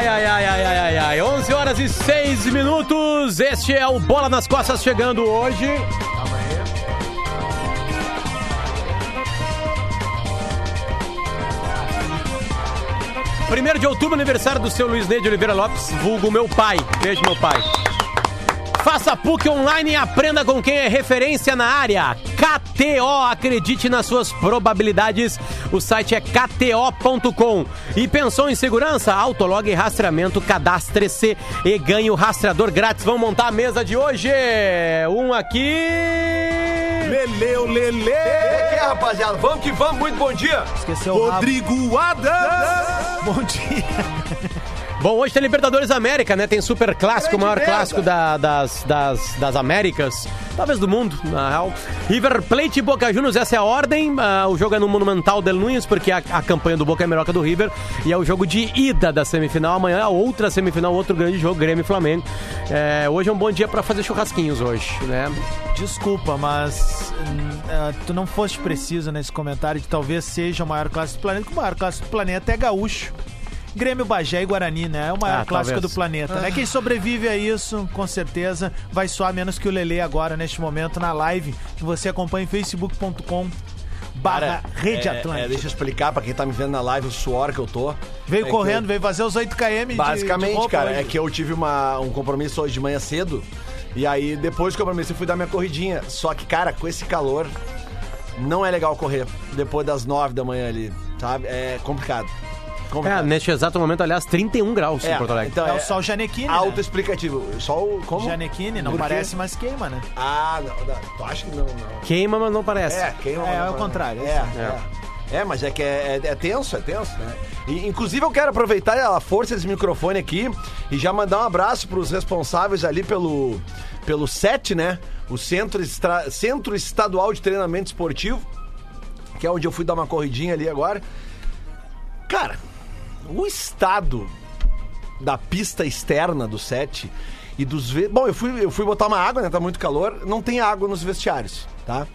Ai, ai, ai, ai, ai, ai, ai. 11 horas e 6 minutos. Este é o Bola nas Costas chegando hoje. Primeiro de outubro, aniversário do seu Luiz Ney de Oliveira Lopes, vulgo meu pai. Beijo, meu pai. Faça PUC online e aprenda com quem é referência na área. KTO, acredite nas suas probabilidades. O site é kto.com. E pensou em segurança? Autolog e rastreamento, cadastre-se e ganhe o rastreador grátis. Vamos montar a mesa de hoje. Um aqui. Leleu, Lele! É, rapaziada, vamos que vamos, muito bom dia! Esqueceu o Rodrigo Adams! Bom dia! Bom, hoje tem Libertadores América, né? Tem super clássico, o maior merda. clássico da- das, das, das Américas, talvez do mundo, na real. River Plate e Boca Juniors, essa é a ordem. Ah, o jogo é no Monumental del Nunes, porque a, a campanha do Boca é melhor que a do River. E é o jogo de ida da semifinal. Amanhã a outra semifinal, outro grande jogo, Grêmio e Flamengo. É, hoje é um bom dia pra fazer churrasquinhos hoje, né? Desculpa, mas ah, tu não foste preciso nesse comentário de talvez seja o maior clássico do planeta, porque o maior clássico do planeta é gaúcho. Grêmio, Bagé e Guarani, né? É o maior Ah, clássico talvez. do planeta, né? Quem sobrevive a isso, com certeza, vai soar menos que o Lele agora, neste momento, na live, que você acompanha em facebook.com barra Rede é, Atlântica. é, deixa eu explicar pra quem tá me vendo na live o suor que eu tô. Veio É correndo, eu- veio fazer os 8km de- Basicamente, de roupa cara, hoje. é que eu tive uma, um compromisso hoje de manhã cedo. E aí, depois do compromisso, eu fui dar minha corridinha. Só que, cara, com esse calor, não é legal correr depois das nove da manhã ali, sabe? É complicado. É, complicado. neste exato momento, aliás, 31 graus em Porto Alegre. então É o sol Janequine, né? Autoexplicativo. Só o. Como? Janequine, não Por quê? parece, mas queima, né? Ah, não, não. Tu acha que não, não. Queima, mas não parece. É, não- É, é o contrário, É, é é. É, mas é que é, é- é tenso, é tenso, né? E, inclusive eu quero aproveitar a força desse microfone aqui e já mandar um abraço pros responsáveis ali pelo, pelo SET, né? O Centro, Estra- Centro Estadual de Treinamento Esportivo, que é onde eu fui dar uma corridinha ali agora. Cara, o estado da pista externa do set e dos bom eu fui eu fui botar uma água né tá muito calor não tem água nos vestiários tá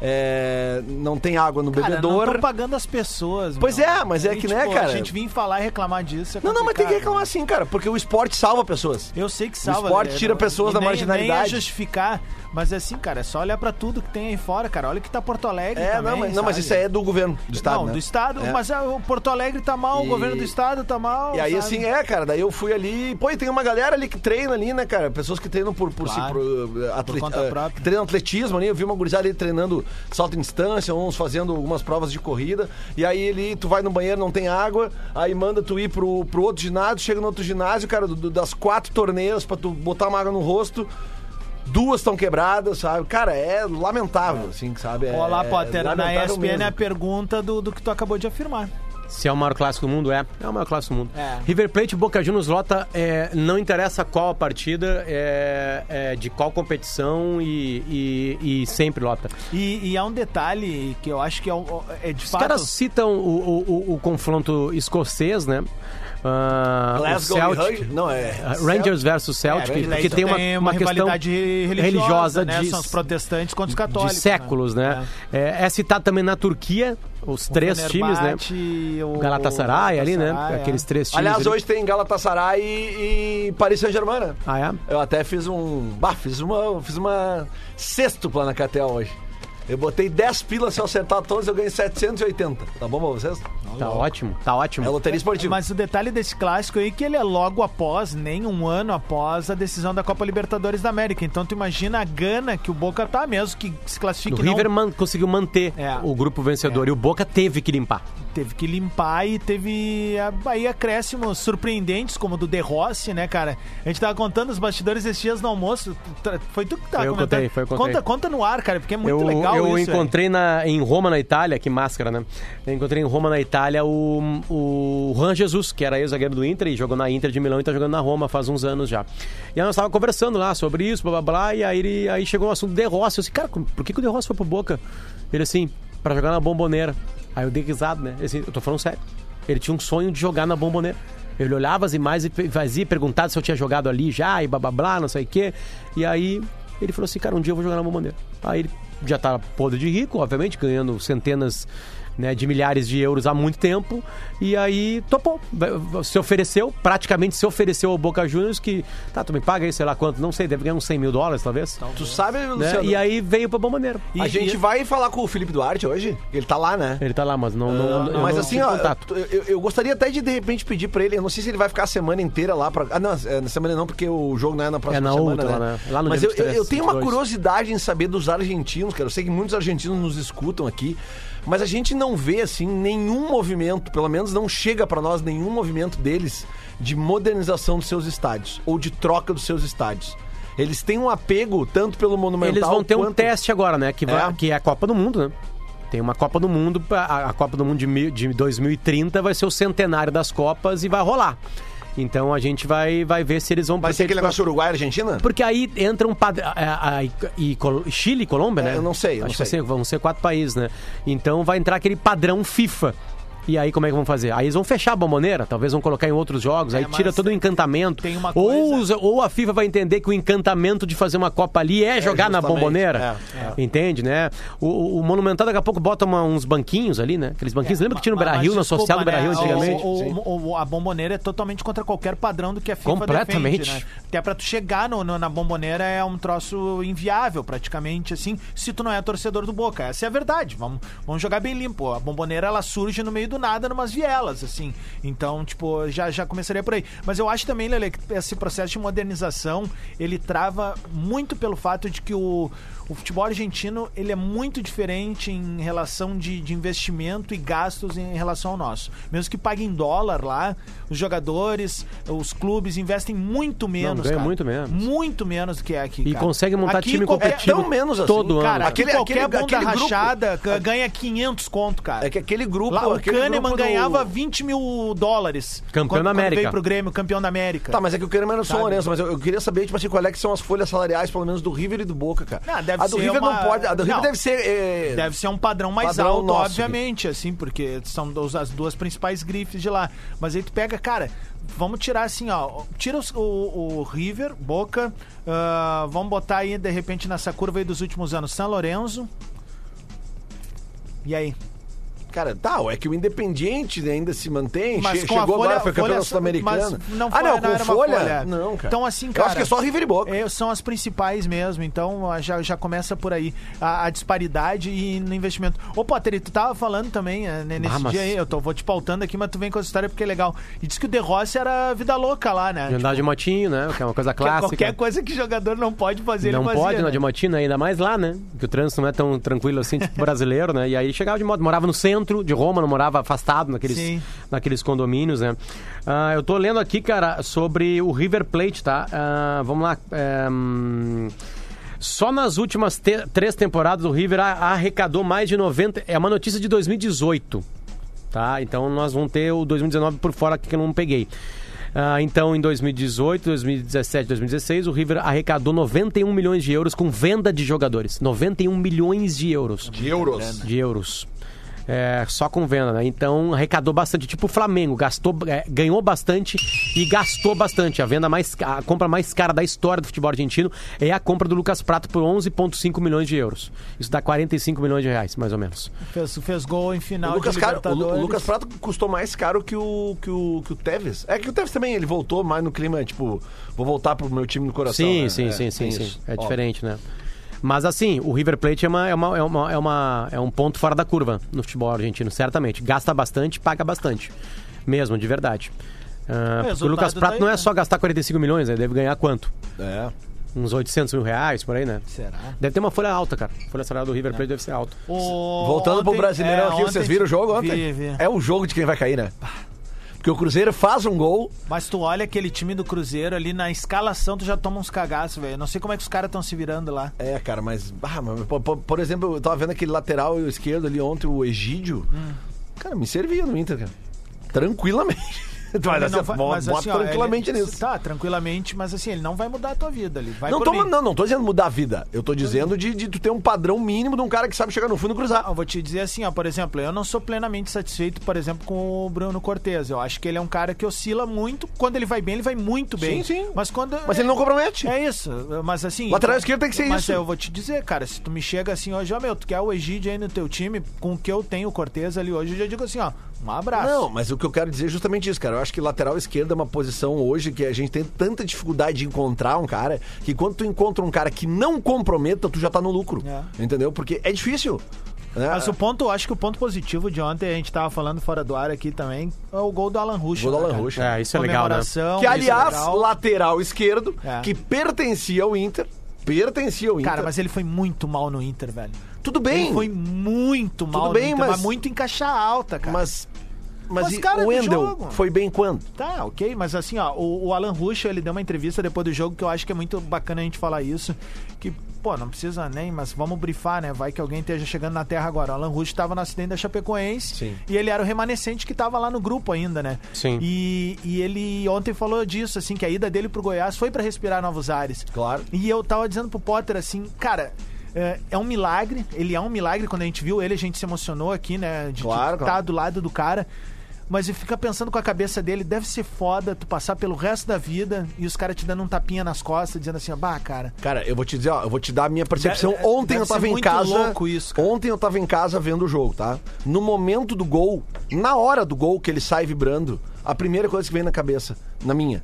É, não tem água no Cara, não bebedouro estão pagando as pessoas. Pois meu. é, mas é Aí, que, né, tipo, cara? A gente vir falar e reclamar disso. é não não mas tem que reclamar assim cara porque o esporte salva pessoas Eu sei que salva. esporte né? tira Não- pessoas e da nem- marginalidade. Nem é justificar, mas é assim, cara, é só olhar pra tudo que tem aí fora, cara. Olha que tá Porto Alegre é também, não mas, não mas isso aí é do governo do estado Não, né? do estado, É. mas é, o Porto Alegre tá mal, E- o governo do estado tá mal. E aí, sabe? assim, é, cara, daí eu fui ali. Pô, e tem uma galera ali que treina ali, né, cara? Pessoas que treinam por, por, si, Claro. por, uh, atle- conta uh, que treinam atletismo ali. Eu vi uma gurizada ali treinando salto em distância, uns fazendo algumas provas de corrida. E aí ele, tu vai no banheiro, não tem água, aí manda tu ir pro, pro outro ginásio, chega no outro ginásio, cara, do- do- das quatro torneiras pra tu botar uma água no rosto. Duas estão quebradas, sabe? Cara, é lamentável, assim, sabe? É, Olá, Potter, na lamentável ESPN mesmo. é a pergunta do, do que tu acabou de afirmar. Se é o maior clássico do mundo, é. É o maior clássico do mundo. É. River Plate e Boca Juniors lota, é, não interessa qual a partida, é, é, de qual competição e, e- e sempre lota. E, e há um detalhe que eu acho que é, é de Os fato... caras citam o, o- o- o confronto escocês, né? O Glasgow Celtic, Rangers? Não, é. ah, Rangers versus Celtic, É, daí que tu tem uma, uma questão rivalidade religiosa, religiosa né? de, São os protestantes contra os de católicos. séculos, né? É. é citado também na Turquia, os três times, né? Fenerbahçe, O O Galatasaray ali, né? Galatasaray, é. Aqueles três times. Aliás, ali. hoje tem Galatasaray e, e Paris Saint-Germain, né? Ah, é? Eu até fiz um. Bah, fiz uma. Fiz uma sextupla na KTO hoje. Eu botei 10 pilas, se eu acertar todos, eu ganhei 780. Tá bom pra vocês? Tá ótimo, tá ótimo. É loteria esportiva. Mas o detalhe desse clássico aí é que ele é logo após, nem um ano após a decisão da Copa Libertadores da América. Então tu imagina a gana que o Boca tá mesmo, que se classifique O não River man- conseguiu manter É. o grupo vencedor e o Boca teve que limpar. teve que limpar e teve a- aí acréscimos surpreendentes, como o do De Rossi, né, cara? A gente tava contando os bastidores esses dias no almoço. Foi tu que tava Foi eu comentando. contei, foi eu contei. Conta, conta no ar, cara, porque é muito eu legal eu isso. encontrei na, em Roma, na Itália, que máscara, né? Eu encontrei em Roma, na Itália, o, o Juan Jesus, que era ex-zagueiro do Inter e jogou na Inter de Milão e tá jogando na Roma faz uns anos já. E aí nós tava conversando lá sobre isso, blá blá blá, e aí, ele, aí chegou o assunto do De Rossi. Eu disse, cara, por que, que o De Rossi foi pro Boca? Ele assim, pra jogar na bomboneira. Aí eu dei risada, né? Ele assim, eu tô falando sério. Ele tinha um sonho de jogar na bomboneira. Ele olhava as imagens e fazia, perguntava se eu tinha jogado ali já, e blá blá blá, não sei o quê. E aí ele falou assim, cara, um dia eu vou jogar na bomboneira. Aí ele já tá podre de rico, obviamente, ganhando centenas né, de milhares de euros há muito tempo e aí topou, se ofereceu, praticamente se ofereceu ao Boca Juniors que, tá, tu me paga aí, sei lá quanto, não sei, deve ganhar uns 100 mil dólares talvez. Tu sabe, Né? Luciano? E aí veio pra Bomboneira. a gente vai falar com o Felipe Duarte hoje? Ele tá lá, né? Ele tá lá, mas não. não, eu Mas não assim, ó, contato. eu, eu- gostaria até de de repente pedir pra ele. Eu não sei se ele vai ficar a semana inteira lá pra. Ah, não, é, na semana não, porque o jogo não é na próxima É na semana. outra, né? né? Lá no Mas dia eu, eu, 23, eu tenho uma 22. curiosidade em saber dos argentinos, cara. Eu sei que muitos argentinos nos escutam aqui. Mas a gente não vê, assim, nenhum movimento, pelo menos não chega pra nós nenhum movimento deles de modernização dos seus estádios ou de troca dos seus estádios. Eles têm um apego tanto pelo Monumental Eles vão ter um quanto- teste agora, né? Que, vai, É. que é a Copa do Mundo, né? Tem uma Copa do Mundo, a, a Copa do Mundo de 2030 vai ser o centenário das Copas e vai rolar. Então a gente vai, vai ver se eles vão... Vai ser aquele negócio Uruguai e Argentina? Porque aí entra um padrão. E, Col- Chile e Colômbia, né? É, eu não sei, eu não Acho que vai sei. ser- vão ser quatro países, né? Então vai entrar aquele padrão FIFA. E aí, como é que vão fazer? Aí eles vão fechar a bomboneira, talvez vão colocar em outros jogos, aí mas tira todo o encantamento. tem uma ou, coisa- ou a FIFA vai entender que o encantamento de fazer uma Copa ali é, jogar na bomboneira. é, Entende, né? O, o- Monumental daqui a pouco bota uma- uns banquinhos ali, né? Aqueles banquinhos. Lembra que tinha no Rio, na social do Rio né, antigamente? o- o- a bomboneira é totalmente contra qualquer padrão do que a FIFA Completamente. defende, né? Até pra tu chegar no- no- na bomboneira é um troço inviável, praticamente, assim, se tu não é torcedor do Boca. Essa é a verdade. Vamos, vamos jogar bem limpo. A bomboneira, ela surge no meio do nada, numas vielas, assim. Então, tipo, já, já começaria por aí. Mas eu acho também, Lele, que esse processo de modernização, ele trava muito pelo fato de que o, o futebol argentino, ele é muito diferente em relação de, de investimento e gastos em relação ao nosso. Mesmo que pague em dólar lá, os jogadores, os clubes investem muito menos, ganha cara. muito menos. Muito menos do que é aqui, E cara. consegue montar Aqui time qualquer- competitivo tão menos assim, todo Cara, ano. Aquele- qualquer aquele- bunda aquele grupo- rachada ga- ganha 500 conto, cara. É que aquele grupo. Lá, o aquele Kahneman grupo do- ganhava 20 mil dólares. Campeão quando, da quando América. veio pro Grêmio, campeão da América. Tá, mas é que o Kahneman era o São Sabe? Lourenço, mas eu, eu queria saber, tipo assim, qual é que são as folhas salariais, pelo menos do River e do Boca, cara. Ah, deve a do River uma- não pode. A do River Não. deve ser. é, Deve ser um padrão mais Padrão alto, nosso obviamente, assim, porque são as duas principais grifes de lá. Mas aí tu pega, cara, vamos tirar assim, ó. Tira os- o, o River, Boca, ah, vamos botar aí, de repente, nessa curva aí dos últimos anos, São Lourenço. E aí? Cara, tá, é que o Independiente ainda se mantém. Mas che- com a chegou folha- agora, foi campeão sul-americano. não ah, não, não com era uma folha? folha. Não, cara. Então, assim, Eu cara. acho que é só River e Boca. É, são as principais mesmo, então já, já começa por aí a, a disparidade e no investimento. Ô, Potter, tu tava falando também né, nesse Ah, mas- dia aí, eu tô, vou te pautando aqui, mas tu vem com essa história porque é legal. E diz que o De Rossi era vida louca lá, né? De andar de motinho, né? Que é uma coisa é clássica. qualquer coisa que jogador não pode fazer, não ele fazia, pode andar né? de motinho, ainda mais lá, né? Que o trânsito não é tão tranquilo assim, tipo brasileiro, né? E aí chegava de moto, morava no centro de Roma, não morava afastado naqueles, Sim. naqueles condomínios, né? Ah, eu tô lendo aqui, cara, sobre o River Plate, tá? Ah, vamos lá. é, hum, Só nas últimas te- três temporadas o River arrecadou mais de 90. É uma notícia de 2018. Tá? Então nós vamos ter o 2019 por fora aqui que eu não peguei. Ah, então, em 2018, 2017, 2016, o River arrecadou 91 milhões de euros com venda de jogadores. 91 milhões de euros. De euros. De euros. É, só com venda, né? Então arrecadou bastante. Tipo o Flamengo, gastou, é, ganhou bastante e gastou bastante. A venda mais a compra mais cara da história do futebol argentino é a compra do Lucas Prato por 11,5 milhões de euros. Isso dá 45 milhões de reais, mais ou menos. Fez, fez gol em O final Lucas, de Caro- o Lu- o Lucas Prato custou mais caro que o, que, o, que o Tevez. É que o Tevez também, ele voltou mais no clima, tipo, vou voltar pro meu time no coração. Sim, né? sim, É, sim, sim, sim. É Ó, diferente, né? Mas assim, o River Plate é, uma, é, uma, é, uma, é, uma- é um ponto fora da curva no futebol argentino, certamente. Gasta bastante, paga bastante. Mesmo, de verdade. Ah, porque o Lucas Prato daí, não é né? só gastar 45 milhões, ele deve ganhar quanto? É. Uns 800 mil reais, por aí, né? Será? Deve ter uma folha alta, cara. A folha salarial do River Plate deve ser alta. O- Voltando pro ontem- Brasileirão é, aqui, vocês viram o jogo ontem? Vi, vi. É o jogo de quem vai cair, né? Porque o Cruzeiro faz um gol. Mas tu olha aquele time do Cruzeiro ali na escalação, tu já toma uns cagaços, velho. Não sei como é que os caras estão se virando lá. É, cara, mas. ah, mas, por, por- exemplo, eu tava vendo aquele lateral esquerdo ali ontem, o Egídio. Hum. Cara, me servia no Inter, cara. Tranquilamente. Mas, Ele assim, não vai- bota mas, assim, ó, tranquilamente ele- nisso. Tá, tranquilamente, mas assim, ele não vai mudar a tua vida ali. Vai Não tô, mim. não, não tô dizendo mudar a vida. Eu tô dizendo de, de tu ter um padrão mínimo de um cara que sabe chegar no fundo e cruzar. Eu vou te dizer assim, ó, por exemplo, eu não sou plenamente satisfeito, por exemplo, com o Bruno Cortez. Eu acho que ele é um cara que oscila muito. Quando ele vai bem, ele vai muito bem. Sim, sim. Mas quando. Mas ele não compromete. É isso. Mas assim. Lateral esquerdo tem que ser mas isso. eu vou te dizer, cara, se tu me chega assim hoje, ó, meu, tu quer o Egídio aí no teu time, com o que eu tenho o Cortez ali hoje, eu já digo assim, ó, um abraço. Não, mas o que eu quero dizer é justamente isso, cara. Eu acho que lateral esquerdo é uma posição hoje que a gente tem tanta dificuldade de encontrar um cara que quando tu encontra um cara que não comprometa, tu já tá no lucro. É. Entendeu? Porque é difícil. né? Mas o ponto, acho que o ponto positivo de ontem, a gente tava falando fora do ar aqui também, é o gol do Alan Rusch. Gol do né, Alan? Rusch. É, isso é legal, né? Que, é aliás, legal. lateral esquerdo, É. que pertencia ao Inter. Pertencia ao Inter. Cara, mas ele foi muito mal no Inter, velho. Tudo bem. Ele foi muito mal bem, no Inter, mas- muito em caixa alta, cara. Mas. Mas, Mas, cara, o Wendel foi bem quando? Tá, ok, mas assim, ó, o, o Alan Rusch, ele deu uma entrevista depois do jogo que eu acho que é muito bacana a gente falar isso, que, pô, não precisa nem, mas vamos brifar, né? Vai que alguém esteja chegando na Terra agora. O Alan Rusch tava no acidente da Chapecoense Sim. e ele era o remanescente que tava lá no grupo ainda, né? Sim. E, e ele ontem falou disso, assim, que a ida dele pro Goiás foi pra respirar novos ares. Claro. E eu tava dizendo pro Potter assim, cara. É, é um milagre, ele é um milagre. Quando a gente viu ele, a gente se emocionou aqui, né? De Claro, estar claro. do lado do cara. Mas ele fica pensando com a cabeça dele, deve ser foda tu passar pelo resto da vida e os caras te dando um tapinha nas costas, dizendo assim, bah, cara. Cara, eu vou te dizer, ó, eu vou te dar a minha percepção. Deve- Ontem deve eu tava ser em muito casa. louco isso, cara. Ontem eu tava em casa vendo o jogo, tá? No momento do gol, na hora do gol que ele sai vibrando, a primeira coisa que vem na cabeça, na minha,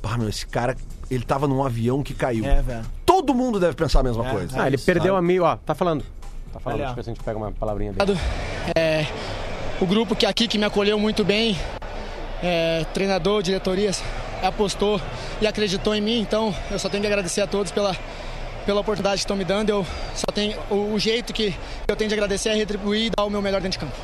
pá, meu, esse cara, ele tava num avião que caiu. É, velho. Todo mundo deve pensar a mesma É, coisa. Ah, ele isso, perdeu sabe? a meio, ó, tá falando. Tá falando, Olha. deixa eu ver se a gente pega uma palavrinha dele. É, o grupo que aqui que me acolheu muito bem, é, treinador, diretorias, apostou e acreditou em mim, então eu só tenho que agradecer a todos pela, pela oportunidade que estão me dando. Eu só tenho o, o jeito que eu tenho de agradecer é retribuir e dar o meu melhor dentro de campo.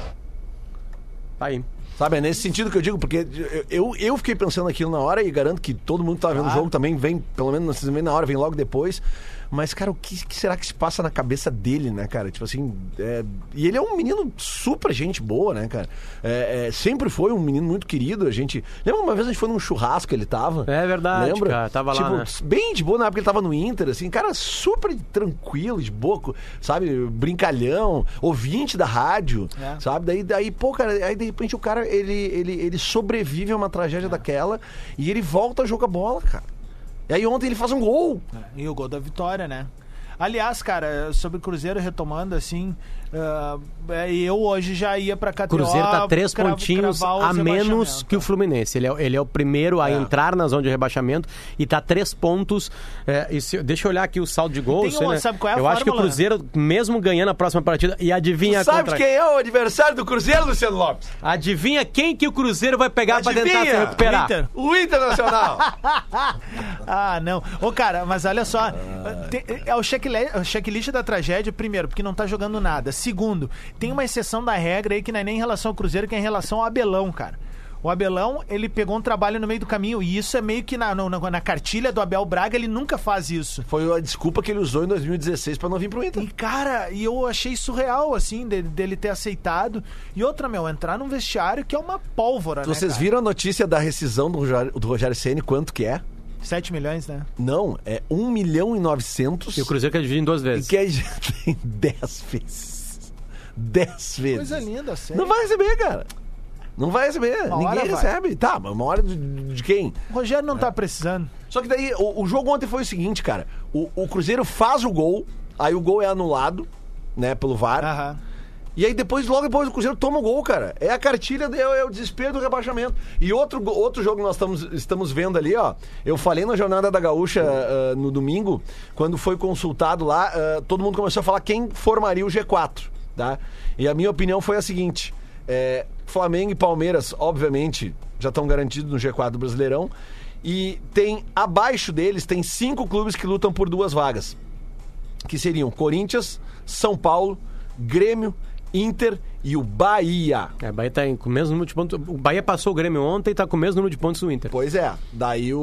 Tá aí. Sabe, é nesse sentido que eu digo, porque eu, eu, fiquei pensando aquilo na hora e garanto que todo mundo que tá vendo o jogo também vem, pelo menos não vem na hora, vem logo depois. Mas, cara, o que, que será que se passa na cabeça dele, né, cara? Tipo assim, é, e ele é um menino super gente boa, né, cara? É, é, sempre foi um menino muito querido. A gente. Lembra uma vez a gente foi num churrasco, ele tava? É verdade, Lembra? cara, tava lá, tipo, né? bem de boa na época ele tava no Inter, assim, cara, super tranquilo, de boa, sabe? Brincalhão, ouvinte da rádio, É. sabe? Daí, daí, pô, cara, aí de repente o cara, ele, ele, ele sobrevive a uma tragédia daquela e ele volta a jogar bola, cara. E aí ontem ele faz um gol. E o gol da vitória, né? Aliás, cara, sobre o Cruzeiro retomando, assim, ah, é, eu hoje já ia pra O KTO... Cruzeiro tá três cra- pontinhos a menos que o Fluminense. Ele é, ele é o primeiro a É. entrar na zona de rebaixamento e tá três pontos. é, e se- deixa eu olhar aqui o saldo de gols. Uma- né? sabe qual é a eu acho que o fórmula? Cruzeiro, mesmo ganhando a próxima partida, e adivinha Sabe contra... quem é o adversário do Cruzeiro, Luciano Lopes? Adivinha quem que o Cruzeiro vai pegar pra tentar se recuperar? Inter. O Internacional. ah, não. Ô, cara, mas olha só. tem- é o checklist, o checklist da tragédia, primeiro, porque não tá jogando nada. Segundo, tem uma exceção da regra aí que não é nem em relação ao Cruzeiro, que é em relação ao Abelão, cara. O Abelão, ele pegou um trabalho no meio do caminho, e isso é meio que na, na, na cartilha do Abel Braga, ele nunca faz isso. Foi a desculpa que ele usou em 2016 pra não vir pro Inter. E, cara, e eu achei surreal, assim, dele, dele ter aceitado. E outra, meu, entrar num vestiário que é uma pólvora, né? Vocês cara? viram a notícia da rescisão do Rogério, do Rogério Ceni quanto que é? 7 milhões, né? Não, é 1 milhão e 900 E o Cruzeiro quer dividir em duas e vezes. que é tem 10 vezes. 10 vezes. Coisa linda, sério. Não vai receber, cara. Não vai receber. Uma Ninguém hora vai. recebe. Tá, mas uma hora de, de quem? O Rogério não tá precisando. Só que daí, o, o jogo ontem foi o seguinte, cara. O, o Cruzeiro faz o gol, aí o gol é anulado, né, pelo VAR. Aham. E aí depois, logo depois, o Cruzeiro toma o gol, cara. É a cartilha, é, é o desespero do rebaixamento. E outro, outro jogo que nós estamos, estamos vendo ali, ó. Eu falei na Jornada da Gaúcha ah, no domingo, quando foi consultado lá, ah, todo mundo começou a falar quem formaria o G4, tá? E a minha opinião foi a seguinte: é, Flamengo e Palmeiras, obviamente, já estão garantidos no G4 do Brasileirão. E tem, abaixo deles, tem cinco clubes que lutam por duas vagas que seriam Corinthians, São Paulo, Grêmio, Inter e o Bahia. É, o Bahia tá com o mesmo número de pontos. O Bahia passou o Grêmio ontem e tá com o mesmo número de pontos do Inter. Pois é. Daí o,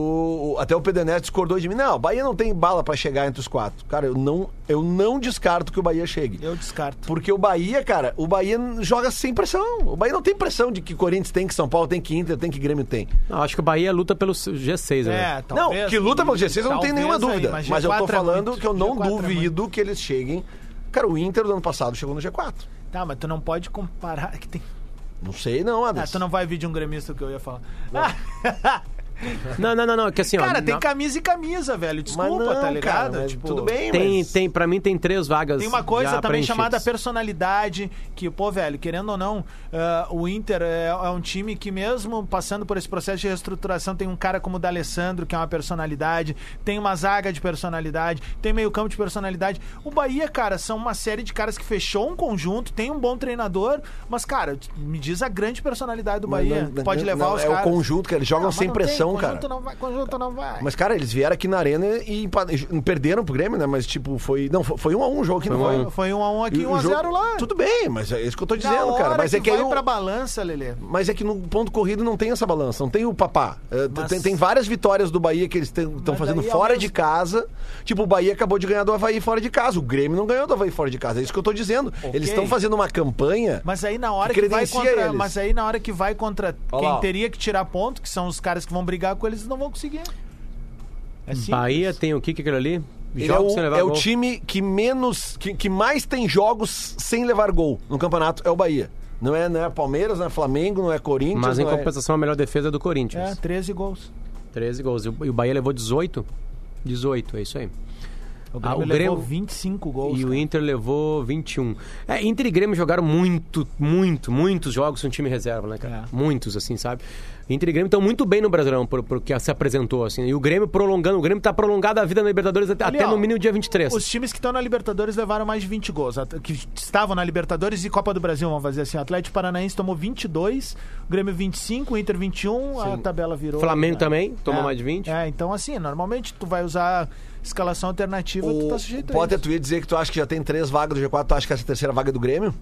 o- até o Pedro Neto discordou de mim. Não, o Bahia não tem bala pra chegar entre os quatro. Cara, eu não, eu não descarto que o Bahia chegue. Eu descarto. Porque o Bahia, cara, o Bahia joga sem pressão. O Bahia não tem pressão de que Corinthians tem, que São Paulo tem, que Inter tem, que Grêmio tem. Não, acho que o Bahia luta pelo G6, né? É, talvez. não, que luta pelo G6 eu não tenho nenhuma aí, dúvida. mas mas eu tô G4 é falando muito. que eu não G4 é duvido que eles cheguem. Cara, o Inter do ano passado chegou no G4. Tá, mas tu não pode comparar. que tem... Não sei não, Ah, Anderson. tu não vai vir de um gremista que eu ia falar. Não, não, não, não. Que assim, ó, cara, tem não- camisa e camisa, velho. Desculpa, Mas não, tá ligado? cara, tipo, tudo bem, Tem, mas... tem, pra mim tem três vagas. Tem uma coisa já também chamada personalidade, que, pô, velho, querendo ou não, ah, o Inter é, é um time que mesmo passando por esse processo de reestruturação, tem um cara como o D'Alessandro, que é uma personalidade, tem uma zaga de personalidade, tem meio campo de personalidade. O Bahia, cara, são uma série de caras que fechou um conjunto, tem um bom treinador, mas, cara, me diz a grande personalidade do Bahia. não- Pode levar não, os É caras. o conjunto, cara. Eles jogam sem não pressão, conjunto cara. Não vai, conjunto não vai. Mas, cara, eles vieram aqui na arena e perderam pro Grêmio, né? Mas, tipo, foi. Não, foi foi um a um o jogo aqui, não Foi um a foi? um. Foi um a um aqui, E um a jogo- zero lá. Tudo bem, mas é isso que eu tô dizendo, cara. Mas é que aí. vai o- pra balança, Lelê. Mas é que no ponto corrido não tem essa balança, não tem o papá. É, Mas- tem, tem várias vitórias do Bahia que eles estão fazendo ao fora mesmo- de casa. Tipo, o Bahia acabou de ganhar do Havaí fora de casa. O Grêmio não ganhou do Havaí fora de casa. É isso que eu tô dizendo. Eles estão fazendo uma campanha. Mas aí na hora Que que, vai contra, eles. mas aí na hora que vai contra Olha quem teria que tirar ponto, que são os caras que vão brigar com eles, não vão conseguir. É. Bahia tem o que que aquilo ali? Ele é Jogos o, sem levar é o gol. time que menos. Que, que mais tem jogos sem levar gol no campeonato. É o Bahia. Não é, não é Palmeiras, não é Flamengo, não é Corinthians. Mas em não é- compensação, a melhor defesa é do Corinthians. É, 13 gols. 13 gols. E o e o Bahia levou 18? 18, é isso aí. O Ah, Grêmio o levou Grêmio- 25 gols. e o cara. Inter levou 21. É, Inter e Grêmio jogaram muito, muito, muitos jogos com time reserva, né, cara? É. Muitos, assim, sabe? Inter e Grêmio estão muito bem no Brasileirão, por, por que se apresentou, assim. E o Grêmio prolongando, o Grêmio tá prolongado a vida na Libertadores até, Ali, até ó, no mínimo dia 23. Os times que estão na Libertadores levaram mais de 20 gols. Que estavam na Libertadores e Copa do Brasil, vamos fazer assim. O Atlético Paranaense tomou 22, o Grêmio 25, o Inter 21, a tabela virou. Flamengo né? também, tomou É. mais de 20. É, então assim, normalmente tu vai usar escalação alternativa, tu O tá sujeito a Potter, isso. tu ia dizer que tu acha que já tem três vagas do G4, tu acha que essa terceira vaga é do Grêmio?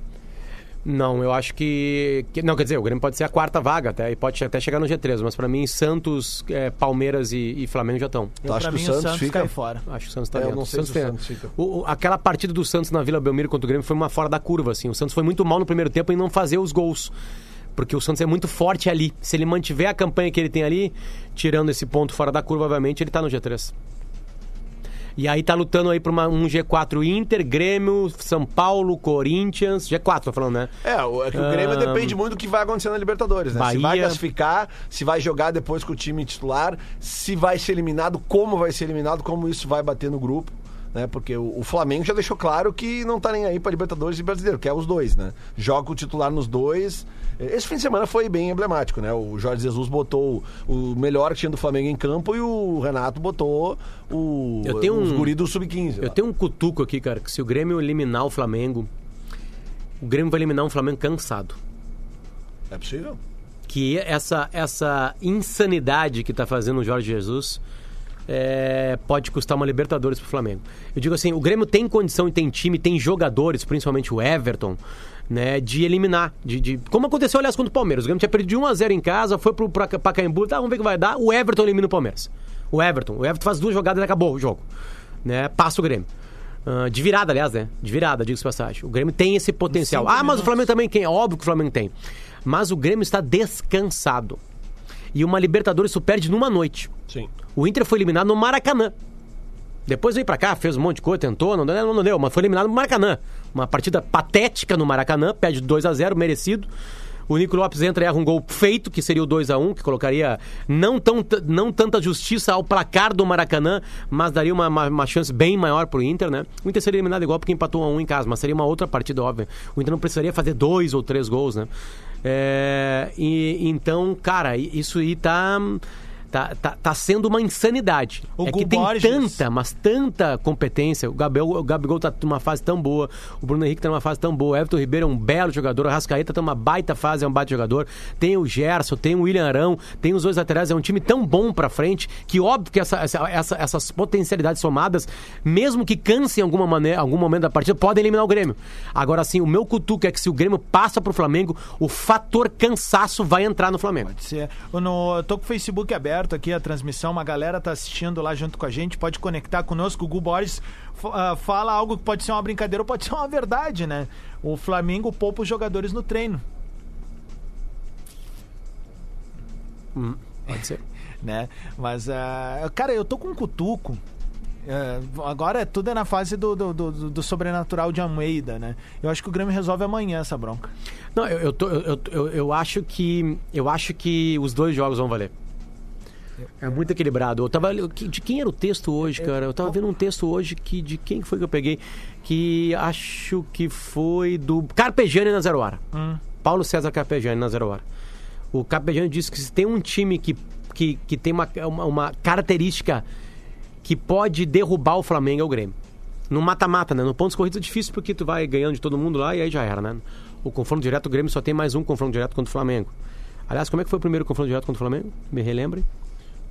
Não, eu acho que, que- Não, quer dizer, o Grêmio pode ser a quarta vaga até, e pode até chegar no G3, mas pra mim, Santos, é, Palmeiras e, e Flamengo já estão. Acha pra que o mim, Santos fica? cai fora. Acho que o Santos tá É, eu dentro. não O sei Santos se o Santos fica. o- o- aquela partida do Santos na Vila Belmiro contra o Grêmio foi uma fora da curva, assim. O Santos foi muito mal no primeiro tempo em não fazer os gols. Porque o Santos é muito forte ali. Se ele mantiver a campanha que ele tem ali, tirando esse ponto fora da curva, obviamente, ele tá no G3. E aí tá lutando aí por uma- um G4 Inter, Grêmio, São Paulo, Corinthians. G4, tô falando, né? É, o, é que o Grêmio Ahn, depende muito do que vai acontecer na Libertadores, né? Se vai Bahia- classificar, se vai jogar depois com o time titular, se vai ser eliminado, como vai ser eliminado, como isso vai bater no grupo. Né? Porque o, o Flamengo já deixou claro que não tá nem aí pra Libertadores e Brasileiro, que é os dois, né? Joga o titular nos dois. Esse fim de semana foi bem emblemático, né? O Jorge Jesus botou o melhor tinha do Flamengo em campo e o Renato botou o, Eu tenho os um- guri do Sub-15. Eu lá. tenho um cutuco aqui, cara, que se o Grêmio eliminar o Flamengo, o Grêmio vai eliminar um Flamengo cansado. É possível? que essa, essa insanidade que está fazendo o Jorge Jesus é, pode custar uma Libertadores pro Flamengo. Eu digo assim, o Grêmio tem condição e tem time, tem jogadores, principalmente o Everton, né, de eliminar. De, de- como aconteceu, aliás, contra o Palmeiras. O Grêmio tinha perdido de 1 a 0 em casa, foi pro pra, Pacaembu, tá, vamos ver o que vai dar. O Everton elimina o Palmeiras. O Everton. O Everton faz duas jogadas e acabou o jogo. Né, passa o Grêmio. Ah, de virada, aliás, né? De virada, digo-se passagem. O Grêmio tem esse potencial. Ah, mas o. Flamengo também tem. É óbvio que o Flamengo tem. Mas o Grêmio está descansado. E uma Libertadores tu perde numa noite. Sim. O Inter foi eliminado no Maracanã. Depois veio pra cá, fez um monte de coisa, tentou, não deu, não deu, mas foi eliminado no Maracanã. Uma partida patética no Maracanã, perde 2 a 0 merecido. O Nico Lopes entra e erra um gol feito, que seria o 2 a 1 que colocaria não, tão, não tanta justiça ao placar do Maracanã, mas daria uma, uma, uma chance bem maior pro Inter, né? O Inter seria eliminado igual porque empatou 1 a 1 em casa, mas seria uma outra partida, óbvio. O Inter não precisaria fazer dois ou três gols, né? É, e, então, cara, isso aí tá tá, tá, tá sendo uma insanidade. O é que tem Borges- tanta, mas tanta competência. O Gabriel, o Gabigol tá numa fase tão boa, o Bruno Henrique tá numa fase tão boa, o Everton Ribeiro é um belo jogador, o Rascaeta tá numa baita fase, é um baita jogador. Tem o Gerson, tem o William Arão, tem os dois laterais, é um time tão bom pra frente que óbvio que essa, essa- essa- essas potencialidades somadas, mesmo que cansem em alguma maneira, algum momento da partida, podem eliminar o Grêmio. Agora sim, o meu cutuco é que se o Grêmio passa pro Flamengo, o fator cansaço vai entrar no Flamengo. Pode ser. Eu, no, eu tô com o Facebook aberto aqui, a transmissão, uma galera tá assistindo lá junto com a gente, pode conectar conosco. O Gu Borges f- ah, fala algo que pode ser uma brincadeira ou pode ser uma verdade, né? O Flamengo poupa os jogadores no treino, Pode ser. né? Mas, ah, cara, eu tô com um cutuco. É, agora tudo é na fase do, do, do- do sobrenatural de Almeida, né? Eu acho que o Grêmio resolve amanhã essa bronca. Não, eu, eu, tô- eu, eu, eu acho que eu acho que os dois jogos vão valer. É muito equilibrado. Eu tava, de quem era o texto hoje, cara? Eu tava vendo um texto hoje que de quem foi que eu peguei? Que acho que foi do Carpegiani na Zero Hora. Paulo César Carpegiani na Zero Hora. O Carpegiani disse que se tem um time que, que, que tem uma, uma, uma característica que pode derrubar o Flamengo é o Grêmio. No mata-mata, né? No pontos corridos é difícil porque tu vai ganhando de todo mundo lá e aí já era, né? O confronto direto, o Grêmio só tem mais um confronto direto contra o Flamengo. Aliás, como é que foi o primeiro confronto direto contra o Flamengo? Me relembre.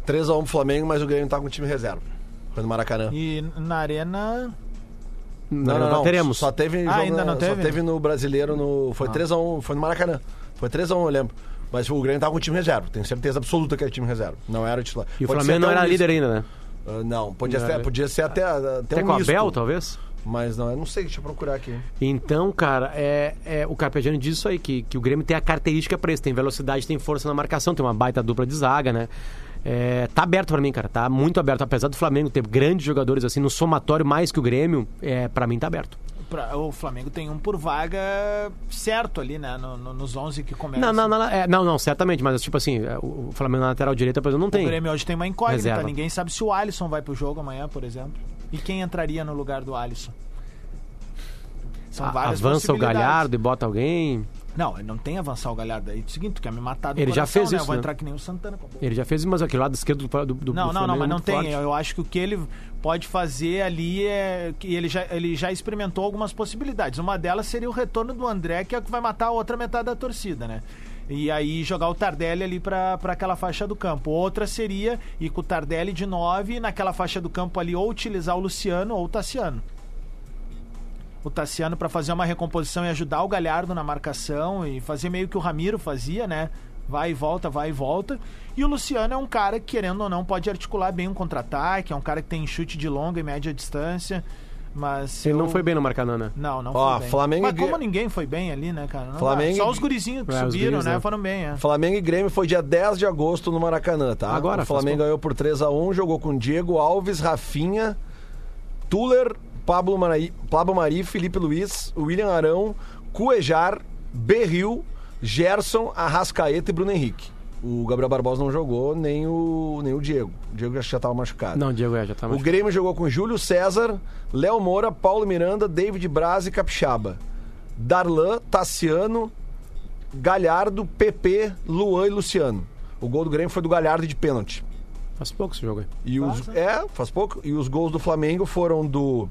3x1 pro Flamengo, mas o Grêmio tá com o time reserva. Foi no Maracanã. E na Arena. Não, não, não. teremos. Só teve, Ah, ainda na- não teve? Ah. Só teve no brasileiro, no, foi 3x1, foi no Maracanã. Foi 3x1, eu lembro. Mas o Grêmio tava com o time reserva. Tenho certeza absoluta que era time reserva. Não era o titular. E o Pode Flamengo não era um líder ainda, né? Ah, não, podia, Não ser, podia ser até, até, Até um com o misto. Abel, talvez? Mas não, eu não sei, deixa eu procurar aqui. Então, cara, é, é, o Carpegiani diz isso aí, que, que o Grêmio tem a característica pra isso. Tem velocidade, tem força na marcação, tem uma baita dupla de zaga, né? É, tá aberto pra mim, cara. Tá muito aberto. Apesar do Flamengo ter grandes jogadores assim, no somatório mais que o Grêmio, é, pra mim tá aberto. o Flamengo tem um por vaga certo ali, né? No- no- nos 11 que começam. Não, não, não, é, não, não, certamente, mas tipo assim, é, o o Flamengo na lateral direita, por exemplo, não O tem. Grêmio hoje tem uma incógnita. Reserva. Ninguém sabe se o Alisson vai pro jogo amanhã, por exemplo. E quem entraria no lugar do Alisson? São várias Avança o. Galhardo e bota alguém. Não, ele não tem avançar o Galhardo aí. É o seguinte, tu quer me matar do Ele já coração, fez né? isso, Eu vou né? entrar que nem o Santana. Ele já fez, mas aquele lado esquerdo do, do, do Não, não, não, Flamengo mas é não tem. forte. Eu acho que o que ele pode fazer ali é que ele já, ele já experimentou algumas possibilidades. Uma delas seria o retorno do André, que é o que vai matar a outra metade da torcida, né? E aí jogar o Tardelli ali pra aquela faixa do campo. Outra seria ir com o Tardelli de 9 naquela faixa do campo ali, ou utilizar o Luciano ou o Tassiano. O Tassiano pra fazer uma recomposição e ajudar o Galhardo na marcação e fazer meio que o Ramiro fazia, né? Vai e volta, vai e volta. E o Luciano é um cara que, querendo ou não, pode articular bem um contra-ataque, é um cara que tem chute de longa e média distância. Mas. Ele eu- não foi bem no Maracanã, né? Não, não Ó, foi bem. Flamengo Mas como ninguém foi bem ali, né, cara? Não Flamengo. Só os gurizinhos que É, subiram, guris, né? né? Foram bem, é. Flamengo e Grêmio foi dia 10 de agosto no Maracanã, tá? Agora, o Flamengo ganhou por 3x1, jogou com Diego Alves, Rafinha, Tuller, Pablo Mari, Pablo Mari, Felipe Luiz, William Arão, Cuejar, Berril, Gerson, Arrascaeta e Bruno Henrique. O Gabriel Barbosa não jogou, nem o, nem o Diego. O Diego já estava machucado. Não, Diego é, já tá O mais. Grêmio jogou com Júlio César, Léo Moura, Paulo Miranda, David Braz e Capixaba. Darlan, Tassiano, Galhardo, PP, Luan e Luciano. O gol do Grêmio foi do Galhardo de pênalti. Faz pouco esse jogo aí. E os, é, faz pouco. E os gols do Flamengo foram do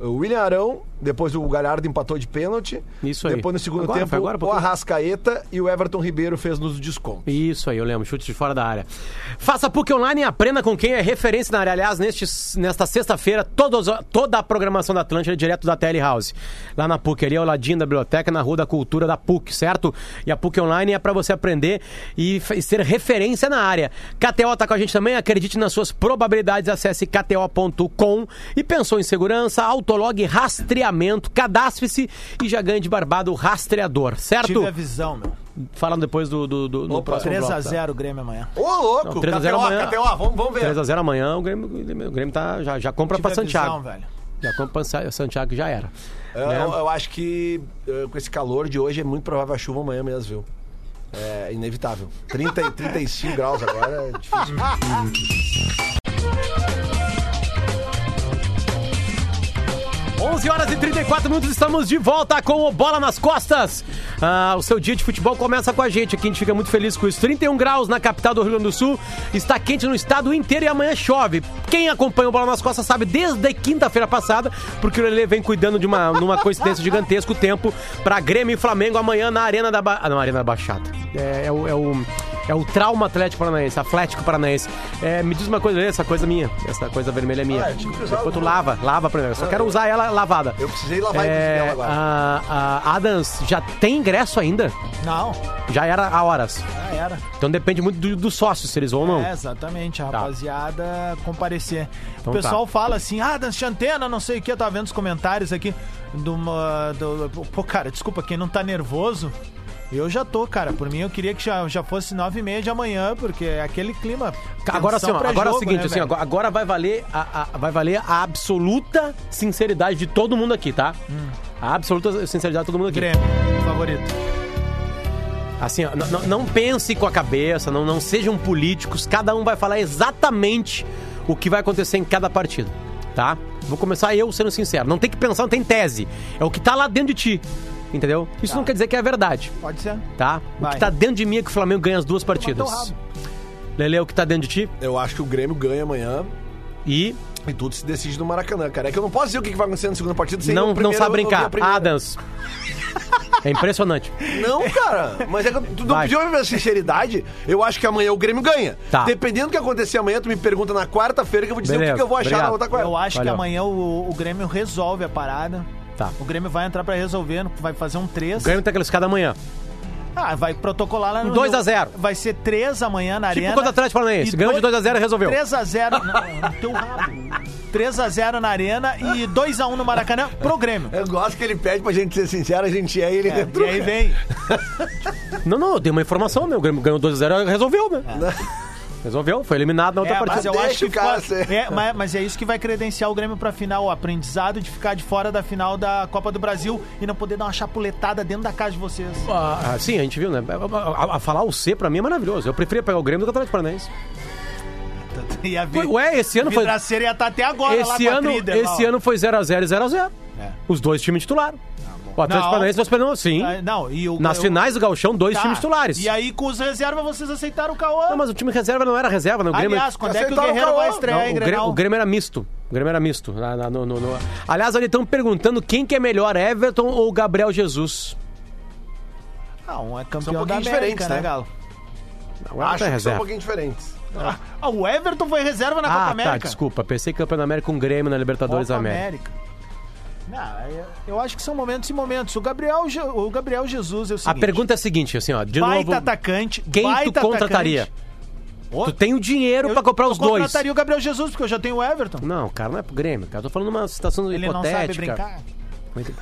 William Arão, depois o Galhardo empatou de pênalti. Isso aí. Depois no segundo Agora, tempo, agora, o. Arrascaeta e o Everton Ribeiro fez nos descontos. Isso aí, eu lembro, chute de fora da área. Faça PUC Online e aprenda com quem é referência na área. Aliás, neste, nesta sexta-feira, toda a programação da Atlântida é direto da Tele House. Lá na PUC, ali ao ladinho da biblioteca, na Rua da Cultura da PUC, certo? E a PUC Online é para você aprender e, e ser referência na área. KTO tá com a gente também, acredite nas suas probabilidades, acesse kto.com. E pensou em segurança, autolog rastreamento, cadastre-se e já ganhe de barbado o rastreador, certo? Tive a visão, meu. Falando depois do, do, do no Opa, próximo bloco, tá? 3x0 o Grêmio amanhã. Ô, louco! Não, 3 a 0 KTO, amanhã. KTO, vamos, vamos ver. 3x0 amanhã, o Grêmio, o Grêmio tá, já, já compra Tive pra Santiago. visão, velho. Já compra pra Sa- Santiago já era. Eu, né? eu- eu acho que eh, com esse calor de hoje é muito provável a chuva amanhã mesmo, viu? É inevitável. 30, e 35 graus agora é difícil. 11 11 horas e 34 minutos, estamos de volta com o Bola nas Costas. Ah, o seu dia de futebol começa com a gente aqui, a gente fica muito feliz com isso. 31 graus na capital do Rio Grande do Sul, está quente no estado inteiro e amanhã chove. Quem acompanha o Bola nas Costas sabe desde quinta-feira passada, porque o Lelê vem cuidando de uma numa coincidência gigantesca o tempo para Grêmio e Flamengo amanhã na Arena da, ba... ah, não, Arena da Baixada. É, é o, é o é o trauma Atlético Paranaense, Atlético Paranaense. É, me diz uma coisa, essa coisa minha, essa coisa vermelha é minha. Ah, eu tinha que usar Depois tu o- lava, lava primeiro. Só quero usar ela lavada. Eu precisei lavar É, ela agora. a, a Adams já tem ingresso ainda? Não, Já era há horas. já era. Então depende muito do- dos sócios, se eles vão ou não. É, exatamente, a Tá. rapaziada comparecer. Então o pessoal tá. fala assim, ah, de antena, não sei o que, eu tava vendo os comentários aqui do, uma- do- Pô, cara, desculpa, quem não tá nervoso, eu já tô, cara. Por mim, eu queria que já, já fosse nove e meia de amanhã, porque é aquele clima... Agora pra agora é o seguinte, né, assim, velho? agora, vai valer a, a- vai valer a absoluta sinceridade de todo mundo aqui, tá? A absoluta sinceridade de todo mundo aqui. Grêmio, favorito. Assim, ó, não pense com a cabeça, não, não sejam políticos, cada um vai falar exatamente o que vai acontecer em cada partida, tá? Vou começar eu sendo sincero, não tem que pensar, não tem tese, é o que tá lá dentro de ti, entendeu? Isso não quer dizer que é a verdade, Pode ser. tá? O Vai. que tá dentro de mim é que o Flamengo ganha as duas partidas. O. Lele, o que tá dentro de ti Eu acho que o Grêmio ganha amanhã e e tudo se decide no Maracanã, cara. É que eu não posso dizer o que vai acontecer na segunda partida sem não, o não primeiro- sabe brincar. Adams. É impressionante. Não, cara. Mas é que tu não Vai. pediu a minha sinceridade. Eu acho que amanhã o Grêmio ganha. Tá. Dependendo do que acontecer amanhã, tu me pergunta na quarta-feira que eu vou dizer o Beleza, que, que eu vou achar obrigado. na outra quarta. Eu acho Valeu. que amanhã o, o Grêmio resolve a parada. Tá. O Grêmio vai entrar pra resolver, vai fazer um 3. O Grêmio tá classificado amanhã. Ah, vai protocolar lá no. 2 a 0. Vai ser 3 amanhã na Tipo arena. contra o Atlético Paranaense. E Ganhou de dois- 2 a 0 e resolveu. 3 a 0 no, teu rabo. 3 a 0 na arena e 2 a 1 no Maracanã pro Grêmio. Eu gosto que ele pede pra gente ser sincero, a gente é e ele É, e retruca. aí vem. Não, não, eu dei uma informação, meu. O Grêmio ganhou 2 a 0 e resolveu, né? É. Resolveu, foi eliminado na outra É, mas partida. eu Deixa acho que cara foi- ser. é, mas, mas é isso que vai credenciar o Grêmio pra final, o aprendizado de ficar de fora da final da Copa do Brasil e não poder dar uma chapuletada dentro da casa de vocês. Ah, sim, a gente viu, né? A, a- a falar o C pra mim é maravilhoso. Eu preferia pegar o Grêmio do que o Atlético Paranaense. Ia ver. Ué, esse ano foi. Vidraceira ia estar até agora lá Esse com a ano, esse lá, ano foi 0x0 e 0x0. É. Os dois times titulares. O Atlético Não. Paranaense nós perdemos, sim. Ah, Não, e o Nas o- finais do Gauchão, dois Tá. times titulares. E aí, com os reservas, vocês aceitaram o Cauã. Não, mas o time reserva não era reserva, né? O Grêmio, Aliás, quando é que o o Guerreiro Cauã? vai estrear Não, em o, Grêmio, o Grêmio era misto. O Grêmio era misto. Na- na- no- no- no- Aliás, ali estão perguntando quem que é melhor, Everton ou Gabriel Jesus. Ah, um é campeão São um da pouquinho América, diferentes, né, né? Galo? Agora Acho tá que são um reserva. pouquinho diferentes. Ah, o Everton foi reserva na Copa Ah, América. tá, desculpa. Pensei que campeão da América com o Grêmio na Libertadores Copa da América. América. Não, eu- eu acho que são momentos e momentos. O Gabriel, o Gabriel Jesus é o A pergunta é a seguinte, assim, ó, de baita novo, atacante, quem tu contrataria? atacante. Ô, Tu tem o dinheiro eu- pra comprar os eu dois. contrataria o Gabriel Jesus, porque eu já tenho o Everton. Não, cara, não é pro Grêmio, cara. Eu tô falando uma situação Ele não sabe hipotética. brincar.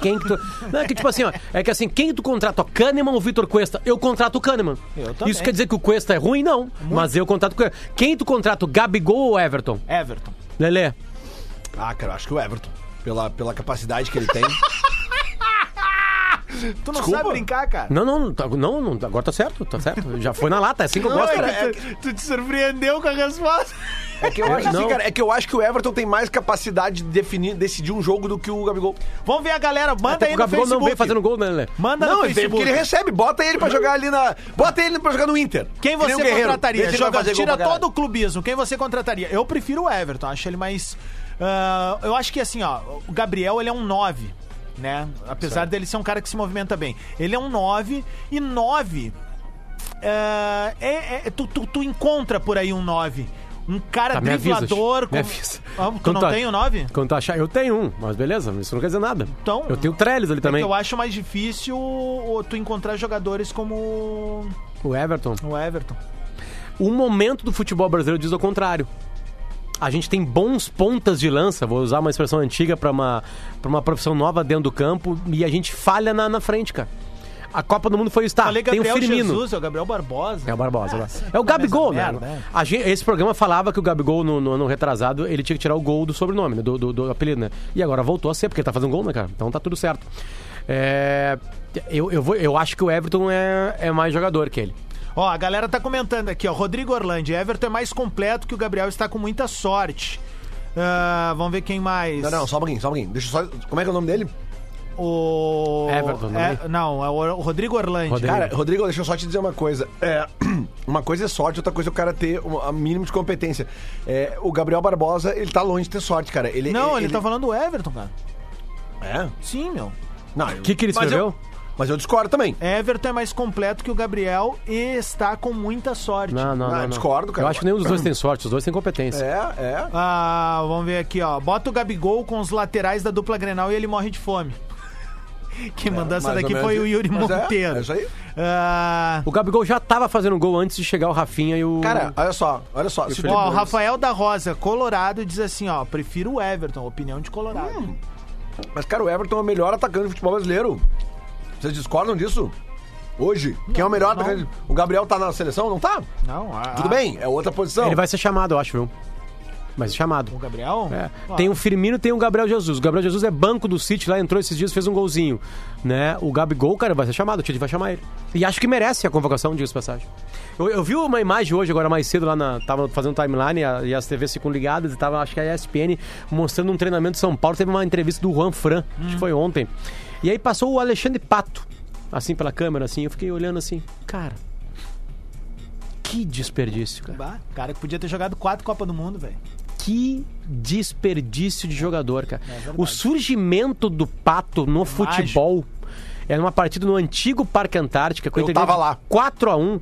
Quem que tu... Não, é que tipo assim, ó, é que assim, quem tu contrata, Kahneman ou Vitor Cuesta? Eu contrato o Kahneman. Eu. Isso quer dizer que o Cuesta é ruim? Não, mas eu contrato o Cuesta. Quem tu contrata, o Gabigol ou Everton? Everton. Lelê. Ah, cara, eu acho que o Everton. Pela, pela capacidade que ele tem. Tu não Desculpa. sabe brincar, cara. Não, não, tá- não, não, agora tá certo, tá certo. Já foi na lata, é assim que eu gosto. cara, É é que tu, tu te surpreendeu com a resposta. É que eu acho assim, Não. cara, é que eu acho que o Everton tem mais capacidade de definir, decidir um jogo do que o Gabigol. Vamos ver a galera. Manda Até aí o no Gabigol Facebook. não vem fazendo gol, né, Lelê? Manda não, no ele Facebook. porque ele recebe. Bota ele pra jogar ali na. Bota ele pra jogar no Inter. Quem Que nem você o Guerreiro. contrataria? Ele Joga, fazer gol tira pra caralho. todo o clubismo. Quem você contrataria? Eu prefiro o Everton. Acho ele mais. Ah, eu acho que assim, ó, o Gabriel ele é um 9, né? Apesar dele ser um cara que se movimenta bem. Ele é um 9 e 9. ah, é, é- tu, tu, tu encontra por aí um 9. Um cara Tá, me avisa, driblador. me com- avisa. Ah, tu Quando não tem o 9? Quando tu achar, eu tenho um, mas beleza, isso não quer dizer nada. Então- eu tenho Trellis ali também. Eu acho mais difícil tu encontrar jogadores como O Everton. o Everton. O momento do futebol brasileiro diz o contrário. A gente tem bons pontas de lança, vou usar uma expressão antiga para uma, pra uma profissão nova dentro do campo, e a gente falha na, na frente, cara. A Copa do Mundo foi isso, tá? Falei tem o Gabriel Firmino. Jesus, é o Gabriel Barbosa. É o Barbosa. Sim, é o Gabigol, né? merda? A gente- esse programa falava que o Gabigol, no, no ano retrasado, ele tinha que tirar o gol do sobrenome, né? do, do, do apelido, né? E agora voltou a ser, porque ele tá fazendo gol, né, cara? Então tá tudo certo. É, eu, eu, vou, eu acho que o Everton é, é mais jogador que ele. Ó, a galera tá comentando aqui, ó. Rodrigo Orlandi, Everton é mais completo que o Gabriel está com muita sorte. Ah, vamos ver quem mais. Não, não, só um pouquinho, só um pouquinho. Deixa eu só. Como é que é o nome dele? O. Everton, não é? é, Não, é o Rodrigo Orlandi. Rodrigo. Cara, Rodrigo, deixa eu só te dizer uma coisa. É, uma coisa é sorte, outra coisa é o cara ter um a mínimo de competência. É, o Gabriel Barbosa, ele tá longe de ter sorte, cara. Ele, Não, ele, tá falando do Everton, cara. É? Sim, meu. Não, O que, que ele mas escreveu? Mas eu discordo também. Everton é mais completo que o Gabriel e está com muita sorte. Não, não, Ah, não, não. discordo, cara. Eu acho que nenhum dos dois tem sorte, os dois têm competência. É, é. Ah, vamos ver aqui, ó. Bota o Gabigol com os laterais da dupla Grenal e ele morre de fome. Quem mandou essa É, ou daqui foi o. Yuri Mas é, Monteiro. é isso aí. Ah, O Gabigol já tava fazendo gol antes de chegar o Rafinha e o. Cara, olha só, olha só. Se Felipe ó, o. Rafael da Rosa, Colorado, diz assim, ó, prefiro o Everton, opinião de Colorado. Hum. Mas, cara, o Everton é o melhor atacante do futebol brasileiro. Vocês discordam disso? Hoje? Quem é o melhor não. atacante? O Gabriel tá na seleção? Não tá? Não, a- Tudo bem, é outra posição. Ele vai ser chamado, eu acho, viu? Vai ser chamado. O Gabriel? É. Ah, Tem o Firmino tem o Gabriel Jesus. O Gabriel Jesus é banco do City lá, entrou esses dias, fez um golzinho. Né? O Gabigol, cara, vai ser chamado, o Tite vai chamar ele. E acho que merece a convocação, diga-se de passagem. Eu, eu vi uma imagem hoje, agora mais cedo, lá na. Tava fazendo timeline e, a- e as TVs ficam ligadas e tava, acho que a ESPN, mostrando um treinamento de São Paulo. Teve uma entrevista do Juan Fran, acho que foi ontem. E aí passou o Alexandre Pato, assim pela câmera, assim. Eu fiquei olhando assim, cara. Que desperdício, cara. Bah, cara que podia ter jogado quatro Copas do Mundo, velho. Que desperdício de jogador, cara. É o surgimento do Pato no futebol é numa partida no antigo Parque Antártica. com Eu tava lá. 4 a 1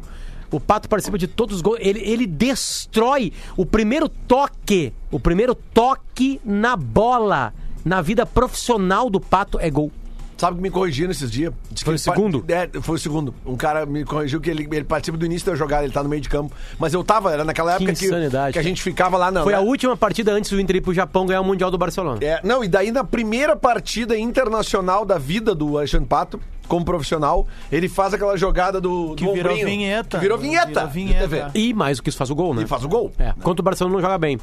O Pato participa de todos os gols. Ele, ele destrói o primeiro toque. O primeiro toque na bola. Na vida profissional do Pato é gol. Sabe que me corrigiram esses dias? Diz que Foi o ele segundo? É, foi o segundo. Um cara me corrigiu que ele, ele participa do início da jogada, ele tá no meio de campo. Mas eu tava, era naquela época que, insanidade, que a gente ficava lá na. Foi a na- última partida antes do Inter ir pro Japão ganhar o Mundial do Barcelona. É, não, e daí na primeira partida internacional da vida do Alexandre Pato, como profissional, ele faz aquela jogada do. Que do virou ombrinho, vinheta. Que virou vinheta. Virou vinheta. TV. E mais do que isso, faz o gol, né? E faz o gol. É, quanto o Barcelona não joga bem.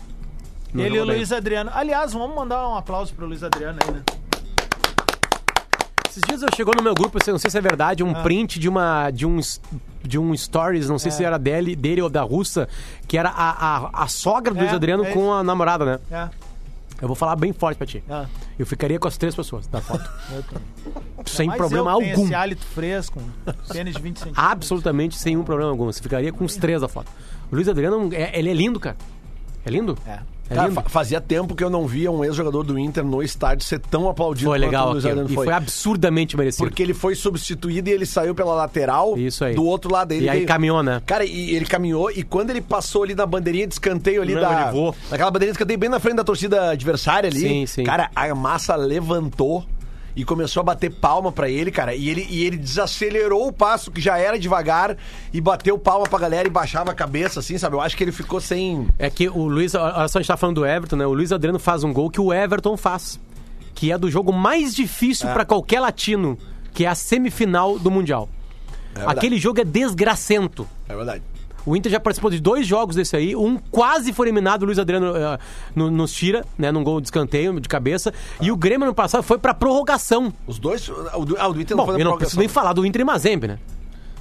Não Ele e o. Luiz Adriano. Aliás, vamos mandar um aplauso pro Luiz Adriano aí, né? Esses dias eu chegou no meu grupo, não sei se é verdade, Ah. um print de uma de um de um stories, não sei É. se era dele, dele ou da russa, que era a, a, a sogra do É, Luiz Adriano é com a namorada, né? É. Eu vou falar bem forte pra ti. é. Eu ficaria com as três pessoas da foto. Eu também. sem problema eu algum. Esse hálito fresco, tênis de 20 centímetros. Absolutamente sem um problema algum. Você ficaria com os três da foto. O Luiz Adriano, é- ele é lindo, cara. É lindo? É. É Cara, fa- fazia tempo que eu não via um ex-jogador do Inter no estádio ser tão aplaudido Foi legal o Luiz. Adriano E foi absurdamente merecido. Porque ele foi substituído e ele saiu pela lateral Isso aí. do outro lado dele. E aí veio- caminhou, né? Cara, e ele caminhou e quando ele passou ali na bandeirinha de escanteio ali Não, da. ele. Naquela bandeirinha de escanteio bem na frente da torcida adversária ali. Sim, sim. Cara, a massa levantou e começou a bater palma pra ele, cara. E ele, e ele desacelerou o passo, que já era devagar, e bateu palma pra galera e baixava a cabeça, assim, sabe? Eu acho que ele ficou sem. É que o Luiz, olha só, a gente tá falando do Everton, né? O Luiz Adriano faz um gol que o Everton faz. Que é do jogo mais difícil pra qualquer latino, que é a semifinal do Mundial. verdade. Aquele jogo é desgracento. É verdade. O Inter já participou de dois jogos desse aí. Um quase foi eliminado, o Luiz Adriano eh, no- nos tira, né? Num gol de escanteio, de cabeça. E o Grêmio no passado foi pra prorrogação. Os dois. O do, ah, o do Inter Bom, foi na eu não preciso nem falar do Inter e Mazembe, né?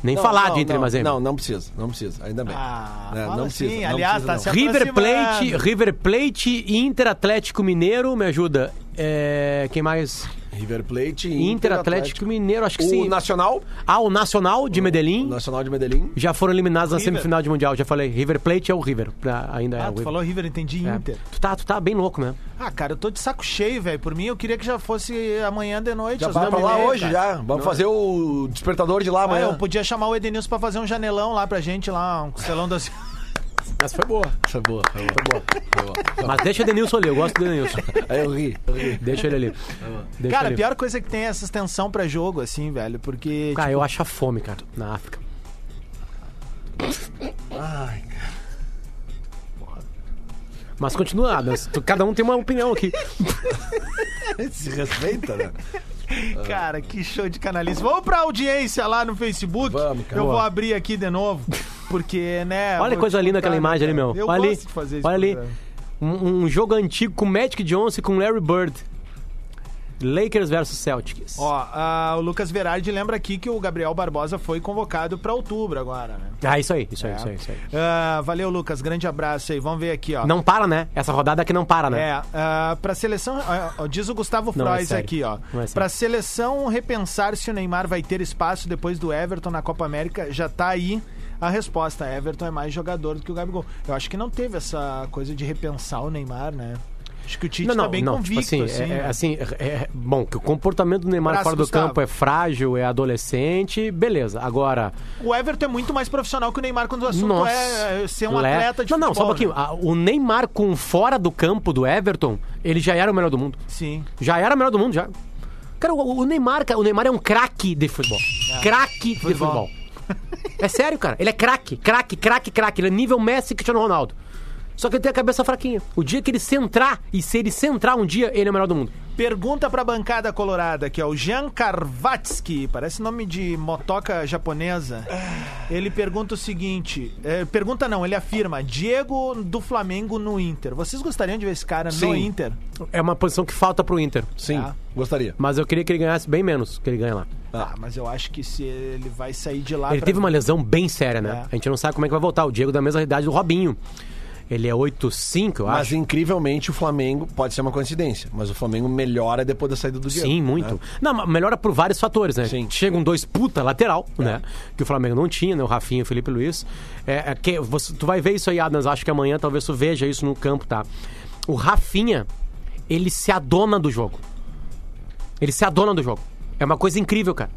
Nem Não, falar não, de Inter e não, Mazembe. Não, não precisa, não precisa, ainda bem. Ah, É, não precisa, não aliás, precisa, tá não. se River. Plate, River Plate, Inter Atlético Mineiro, me ajuda. É, quem mais? River Plate e Inter, Atlético, Mineiro, acho que O sim. Nacional, Ah, o Nacional de o Medellín Nacional de Medellín. já foram eliminados na River. semifinal de Mundial, já falei. River Plate é o River, pra- ainda é Ah, o tu River. falou River, entendi É. Inter. Tu, tá, tu tá bem louco, né? Ah, cara, eu tô de saco cheio, velho. Por mim, eu queria que já fosse amanhã de noite. Já vai pra lá hoje, cara. já. Vamos fazer o despertador de lá Ah, amanhã. eu podia chamar o Edenilson pra fazer um janelão lá pra gente, lá, um costelão das... Mas foi boa. Isso é boa, foi boa. Foi boa. Mas deixa o Denilson ali, eu gosto do Denilson. Aí eu ri, eu ri. Deixa ele ali. Deixa Cara, a pior coisa é que tem essa extensão pra jogo, assim, velho, porque... Cara, tipo, eu acho a fome, cara, na África. Ai, Mas continua, Adams. Cada um tem uma opinião aqui. se respeita, né? Cara, que show de canalice. Vamos pra audiência lá no Facebook. Vamos, cara. Eu vou abrir aqui de novo, porque, né... Olha que coisa linda aquela né, imagem ali, cara? meu. Eu Olha ali. Olha ali. Um, um jogo antigo com Magic Johnson e com Larry Bird. Lakers versus Celtics. Ó, o Lucas Verardi lembra aqui que o Gabriel Barbosa foi convocado pra outubro agora, né? Ah, isso aí, isso aí, isso aí. Isso aí. Ah, valeu, Lucas. Grande abraço aí. Vamos ver aqui, ó. Não para, né? Essa rodada aqui não para, né? É, ah, pra seleção. ó, diz o Gustavo Não, é Frois sério. aqui, ó. É pra seleção repensar se o Neymar vai ter espaço depois do Everton na Copa América, já tá aí a resposta. Everton é mais jogador do que o Gabigol. Eu acho que não teve essa coisa de repensar o Neymar, né? Acho que o Tite Não, não, tá bem não, convicto, tipo assim, assim. é- é, né? assim, é- é- bom, que o comportamento do Neymar fora do Gustavo. campo é frágil, é adolescente, beleza. Agora, O Everton é muito mais profissional que o Neymar quando o assunto nossa, é ser um le- atleta de Não, não, só um futebol, pouquinho. né? A- O Neymar com fora do campo do Everton, ele já era o melhor do mundo. Sim. Já era o melhor do mundo, já. Cara, o, o Neymar, cara, o Neymar é um craque de futebol. Craque de Futebol. futebol. É sério, cara. Ele é craque, craque, craque, craque. Ele é nível Messi e Cristiano Ronaldo. Só que ele tem a cabeça fraquinha. O dia que ele centrar, e se ele centrar um dia, ele é o melhor do mundo. Pergunta pra bancada colorada, que é o Jean Karvatsky, parece nome de motoca japonesa. Ele pergunta o seguinte: é, pergunta não, ele afirma: Diego do Flamengo no Inter. Vocês gostariam de ver esse cara no Sim. Inter? É uma posição que falta pro Inter. Sim, Tá. gostaria. Mas eu queria que ele ganhasse bem menos que ele ganha lá. Ah, mas eu acho que se ele vai sair de lá. Ele pra- teve uma lesão bem séria, né? É. A gente não sabe como é que vai voltar. O Diego da mesma idade do Robinho. Ele é 8'5", eu Mas acho. incrivelmente o Flamengo, pode ser uma coincidência, mas o Flamengo melhora depois da saída do Diego. Sim, muito. né? Não, mas melhora por vários fatores, né? Sim. Chegam dois puta lateral, né? Que o Flamengo não tinha, né? O Rafinha e o Felipe Luiz. É, é que você, tu vai ver isso aí, Adams. Acho que amanhã talvez tu veja isso no campo, tá? O Rafinha, ele se adona do jogo. Ele se adona do jogo. É uma coisa incrível, cara.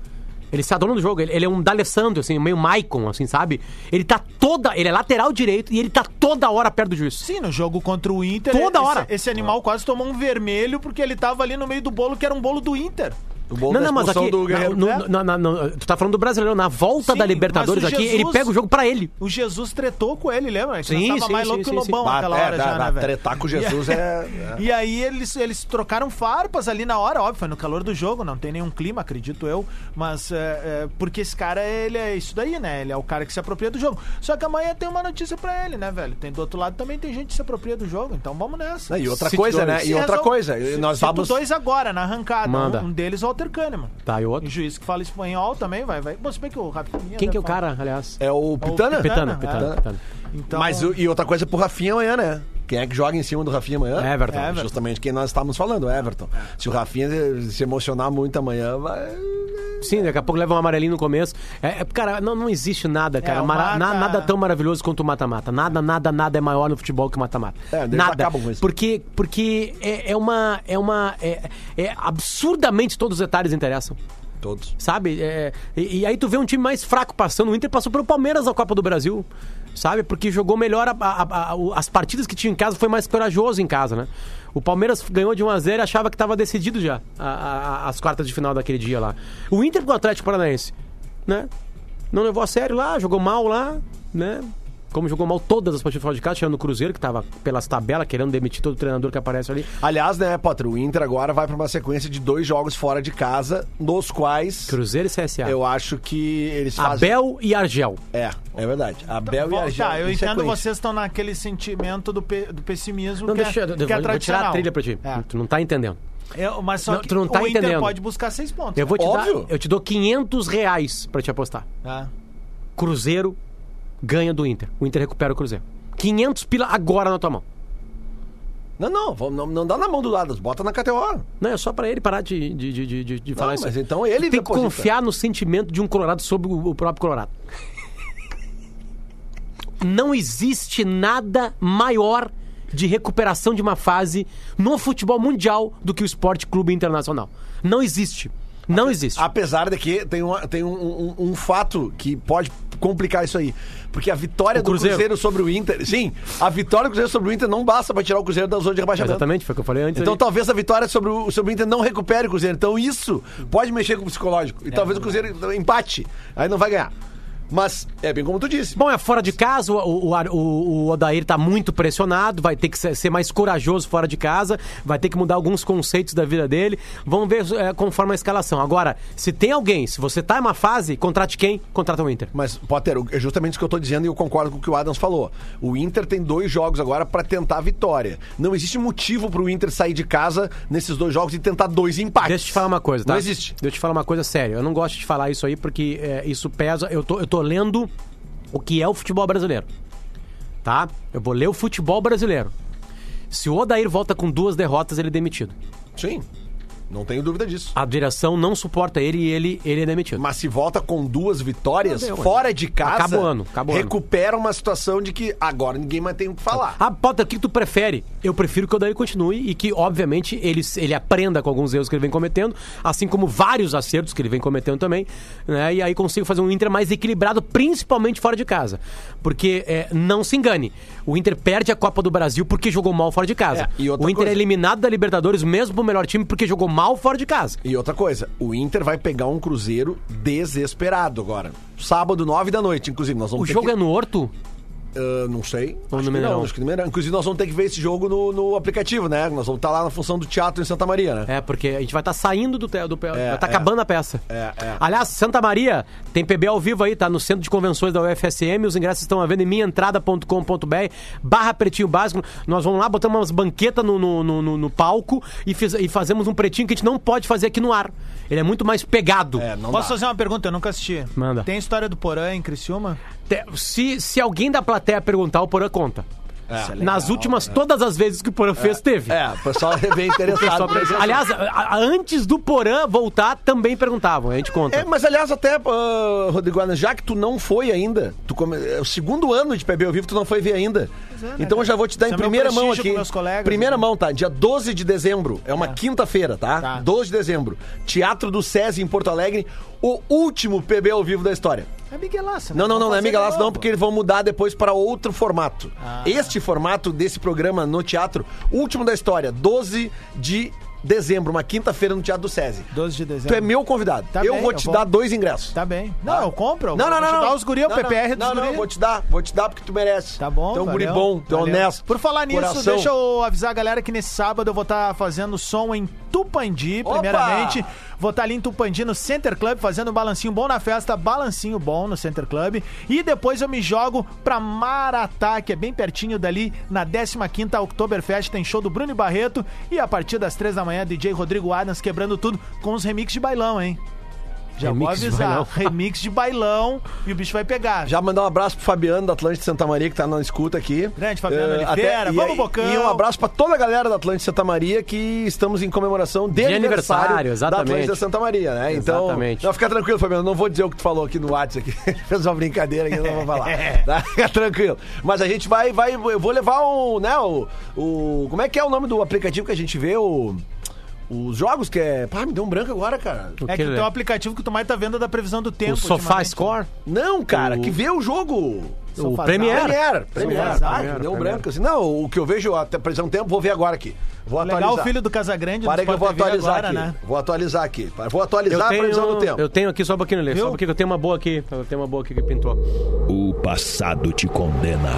Ele se adona do jogo. Ele, ele é um D'Alessandro, assim, meio Maicon, assim, sabe? Ele tá toda... Ele é lateral direito e ele tá toda hora perto do juiz. Sim, no jogo contra o Inter. Toda esse, hora. Esse animal quase tomou um vermelho porque ele tava ali no meio do bolo, que era um bolo do Inter. O Não, não, mas aqui. do Guerreiro. no- no- na- na- tu tá falando do brasileiro. Na volta Sim, da Libertadores o aqui, Jesus- ele pega o jogo pra ele. O Jesus tretou com ele, lembra? Que Sim, tava sim, mais louco que o. Lobão naquela hora já, né, velho? tretar com Jesus E- é- é. E aí eles, eles trocaram farpas ali na hora, óbvio, foi no calor do jogo, não tem nenhum clima, acredito eu, mas é, é, porque esse cara, ele é isso daí, né? Ele é o cara que se apropria do jogo. Só que amanhã tem uma notícia pra ele, né, velho? Tem do outro lado também tem gente que se apropria do jogo, então vamos nessa. E outra Cite coisa, dois. né? Se E outra coisa, se- nós vamos. dois agora, na arrancada. Manda. Um, um deles, Walter Kahneman. Tá, e o outro? E juiz que fala espanhol também, vai, vai. Bom, se bem que o Rafinha... Quem que é o falar. cara, aliás? É o Pitana? Pitana, Pitana, Pitana, é. Pitana. Então, Mas o- e outra coisa pro Rafinha amanhã, né? Quem é que joga em cima do Rafinha amanhã? Everton. Everton. Justamente quem nós estávamos falando, Everton. Se o Rafinha se emocionar muito amanhã, vai. Sim, daqui a pouco leva um amarelinho no começo. É, é, cara, não, não existe nada, cara. É, o Mara- na- mata- nada tão maravilhoso quanto o mata-mata. Nada, nada, nada é maior no futebol que o mata-mata. É, nada. acabam com isso. Porque, porque é, é uma. É uma. É, é absurdamente todos os detalhes interessam. Todos. Sabe? É, e, e aí tu vê um time mais fraco passando. O Inter passou pelo Palmeiras na Copa do Brasil. Sabe? Porque jogou melhor a- a- a- as partidas que tinha em casa, foi mais corajoso em casa, né? O Palmeiras ganhou de 1x0 e achava que estava decidido já as quartas de final daquele dia lá. O Inter com o Atlético Paranaense, né? Não levou a sério lá, jogou mal lá, né? Como jogou mal todas as partidas fora de casa, tirando o Cruzeiro, que tava pelas tabelas, querendo demitir todo treinador que aparece ali. Aliás, né, Potter, o Inter agora vai pra uma sequência de dois jogos fora de casa, nos quais Cruzeiro e CSA. eu acho que eles fazem. Abel e Argel. É, é verdade. Abel e Bom, Argel. Tá, eu entendo sequência. vocês estão naquele sentimento do, pe- do pessimismo Não, que, deixa eu, é, eu que é vou, vou tirar tradicional. a trilha pra ti. É. Tu não tá entendendo. Eu- mas só Não, que tu não tá o Inter entendendo. pode buscar seis pontos. Eu vou te Óbvio. dar, eu te dou 500 reais pra te apostar. né? Cruzeiro ganha do Inter. O Inter recupera o Cruzeiro. 500 pila agora na tua mão. Não, não, não, não dá na mão do lado, bota na KTO. Não, é só pra ele parar de, de, de, de, de- falar Não, isso. mas então ele tem que deposita. confiar no sentimento de um Colorado sobre o o próprio Colorado. Não existe nada maior de recuperação de uma fase no futebol mundial do que o Esporte Clube Internacional. Não existe. Não existe. Apesar de que tem, uma- tem um, um- um fato que pode complicar isso aí. Porque a vitória O do Cruzeiro. Cruzeiro sobre o Inter. Sim, a vitória do Cruzeiro sobre o Inter não basta pra tirar o Cruzeiro da zona de rebaixamento. Exatamente, foi o que eu falei antes. Então ali. talvez a vitória sobre o, sobre o Inter não recupere o Cruzeiro. Então isso pode mexer com o psicológico. E talvez o Cruzeiro empate. Aí não vai ganhar. Mas é bem como tu disse. Bom, é fora de casa, o, o, o, o Odair tá muito pressionado, vai ter que ser, mais corajoso fora de casa, vai ter que mudar alguns conceitos da vida dele. Vamos ver é, conforme a escalação. Agora, se tem alguém, se você tá em uma fase, contrate quem? Contrata o Inter. Mas, Potter, é justamente isso que eu tô dizendo e eu concordo com o que o Adams falou. O Inter tem dois jogos agora pra tentar a vitória. Não existe motivo pro Inter sair de casa nesses dois jogos e tentar dois empates. Deixa eu te falar uma coisa, tá? Não existe. Deixa eu te falar uma coisa séria. Eu não gosto de falar isso aí porque é, isso pesa. Eu tô, eu tô lendo o que é o futebol brasileiro. Tá? Eu vou ler o futebol brasileiro. Se o Odair volta com duas derrotas, ele é demitido. Sim. Não tenho dúvida disso. A direção não suporta ele e ele, ele é demitido. Mas se volta com duas vitórias, fora de casa, Acaba o ano, acaba o ano. recupera uma situação de que agora ninguém mais tem o que falar. Ah, Potter, o que tu prefere? Eu prefiro que o Odair continue e que, obviamente, ele, ele aprenda com alguns erros que ele vem cometendo, assim como vários acertos que ele vem cometendo também, né? E aí consigo fazer um Inter mais equilibrado, principalmente fora de casa. Porque, é, não se engane, o Inter perde a Copa do Brasil porque jogou mal fora de casa. É, o Inter coisa- é eliminado da Libertadores mesmo pro melhor time porque jogou mal fora de casa. E outra coisa, o Inter vai pegar um Cruzeiro desesperado agora. Sábado, nove da noite, inclusive. Nós vamos O jogo que... é no Horto? Ah, não sei. Ou acho no que Mineirão? Não, acho que no Mineirão. Inclusive, nós vamos ter que ver esse jogo no, no aplicativo, né? Nós vamos estar lá na função do teatro em Santa Maria, né? É, porque a gente vai estar saindo do... Te, do vai estar é. acabando a peça. É, é. Aliás, Santa Maria tem PB ao vivo aí, tá no Centro de Convenções da UFSM. Os ingressos estão à venda em minhaentrada.com.br barra pretinho básico. Nós vamos lá, botamos umas banquetas no, no, no- no- no palco e, fiz- e fazemos um pretinho que a gente não pode fazer aqui no ar. Ele é muito mais pegado. É, não Posso dá. fazer uma pergunta? Eu nunca assisti. Manda. Tem história do Porã em Criciúma? Se, se alguém da plateia perguntar, o Porã conta. É. Nas últimas, todas as vezes que o Porã fez, teve. É, o pessoal é bem interessado. Assunto. aliás, a- a- antes do Porã voltar, também perguntavam. A gente conta. É, mas aliás, até, ah, Rodrigo já que tu não foi ainda, tu come- é o segundo ano de PB ao vivo, tu não foi ver ainda. é, né, então eu já vou te dar em é primeira mão aqui. colegas, primeira né? mão, tá? Dia 12 de dezembro. É uma quinta-feira, tá? Tá. 12 de dezembro. Teatro do SESI em Porto Alegre. O último PB ao vivo da história. É Miguelaça. né? Não, não, não, não é Vamos fazer Miguel de Lasso, não, porque eles vão mudar depois para outro formato. Ah. Este formato desse programa no teatro, último da história, 12 de dezembro, uma quinta-feira no Teatro do SESI. 12 de dezembro. Tu é meu convidado. Tá eu bem, vou eu te vou. dar dois ingressos. Tá bem. Não, eu compro. eu Não, não, vou não. te não. dar os guri, o Não, PPR não, dos Não, não, vou te dar. Vou te dar porque tu merece. Tá bom, Tu é um guri bom, tu é honesto. Por falar nisso, Coração. deixa eu avisar a galera que nesse sábado eu vou estar fazendo som em Tupandi, Opa! Vou estar ali em Tupandi, no Center Club, fazendo um balancinho bom na festa, balancinho bom no Center Club. E depois eu me jogo pra Maratá, que é bem pertinho dali, na 15ª Oktoberfest, tem show do Bruno Barreto. E a partir das 3 da manhã, DJ Rodrigo Adams quebrando tudo com os remixes de bailão, hein? Já vou Remix de avisar. bailão. Remix de bailão e o bicho vai pegar. Já mandar um abraço pro Fabiano da Atlântica Santa Maria, que tá na escuta aqui. Grande Fabiano Eh, Oliveira, e- vamos, Bocão. E um abraço pra toda a galera da Atlântica Santa Maria, que estamos em comemoração de, De aniversário, da exatamente. Atlântica Santa Maria, né? Então, Exatamente. não, fica tranquilo, Fabiano, não vou dizer o que tu falou aqui no WhatsApp aqui. Fez uma brincadeira que eu não vou falar. tá? Fica tranquilo. Mas a gente vai, vai, eu vou levar o, né, o, o, como é que é o nome do aplicativo que a gente vê, o... Os jogos que é. Pá, me deu um branco agora, cara. O É que que, o teu aplicativo que tu mais tá vendo é da previsão do tempo. O Sofá ultimamente. Score? Não, cara, O- que vê o jogo. O. Premiere, Premiere. Sofazão. Ah, Premiere, deu um branco assim. Não, o que eu vejo até por exemplo, tempo, vou ver agora aqui. Vou Legal atualizar. o filho do Casagrande Parei que eu vou atualizar agora, aqui. né? Vou atualizar aqui. Vou atualizar a previsão do tempo. eu tenho aqui só um pouquinho, Lê. Só Viu? um pouquinho, que eu tenho uma boa aqui. Eu tenho uma boa aqui que pintou. O passado te condena.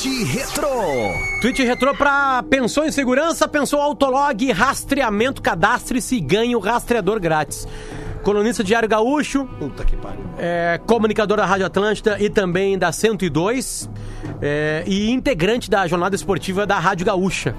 Tweet Retro. Tweet retrô pra pensou em segurança, pensou autolog, rastreamento, cadastre-se e ganhe o rastreador grátis. Colunista Diário Gaúcho, Puta que pariu. é, comunicador da Rádio Atlântida e também da 102 é, e integrante da jornada esportiva da Rádio Gaúcha.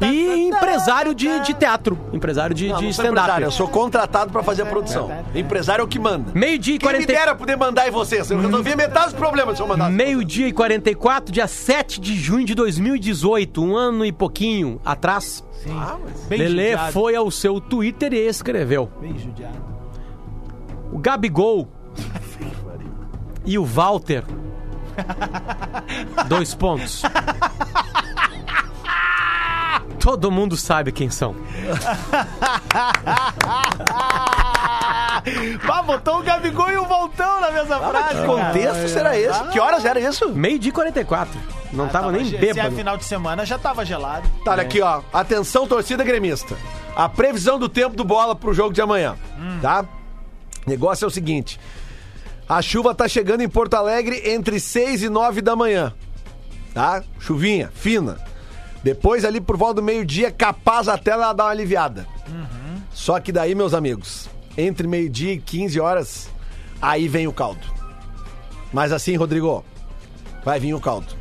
E empresário de, de teatro, empresário de, de stand-up. eu sou contratado pra fazer a produção. Empresário é o que manda. Meio-dia e Quem me 40... dera poder mandar em vocês. Eu resolvi metade dos problemas se eu mandasse. Meio-dia e 44, dia 7 de junho de 2018, um ano e pouquinho atrás. Ah, mas... Bem Lelê judiado. foi ao seu Twitter e escreveu: Bem judiado. O Gabigol e o Walter. Dois pontos. Todo mundo sabe quem são. Bah, botou o Gabigol e o Voltão na mesma Ah, mas frase, que cara. contexto será esse? Que horas era isso? Meio-dia e 44. Não tava nem ge- Se bêbado. é final de semana, já tava gelado. Tá, olha aqui, ó. Atenção, torcida gremista. A previsão do tempo do bola pro jogo de amanhã, tá? Negócio é o seguinte: a chuva tá chegando em Porto Alegre entre 6 e 9 da manhã. Tá? Chuvinha, fina. Depois, ali por volta do meio-dia, capaz até ela dar uma aliviada. Só que daí, meus amigos, entre meio-dia e 15 horas, aí vem o caldo. Mas assim, Rodrigo, vai vir o caldo.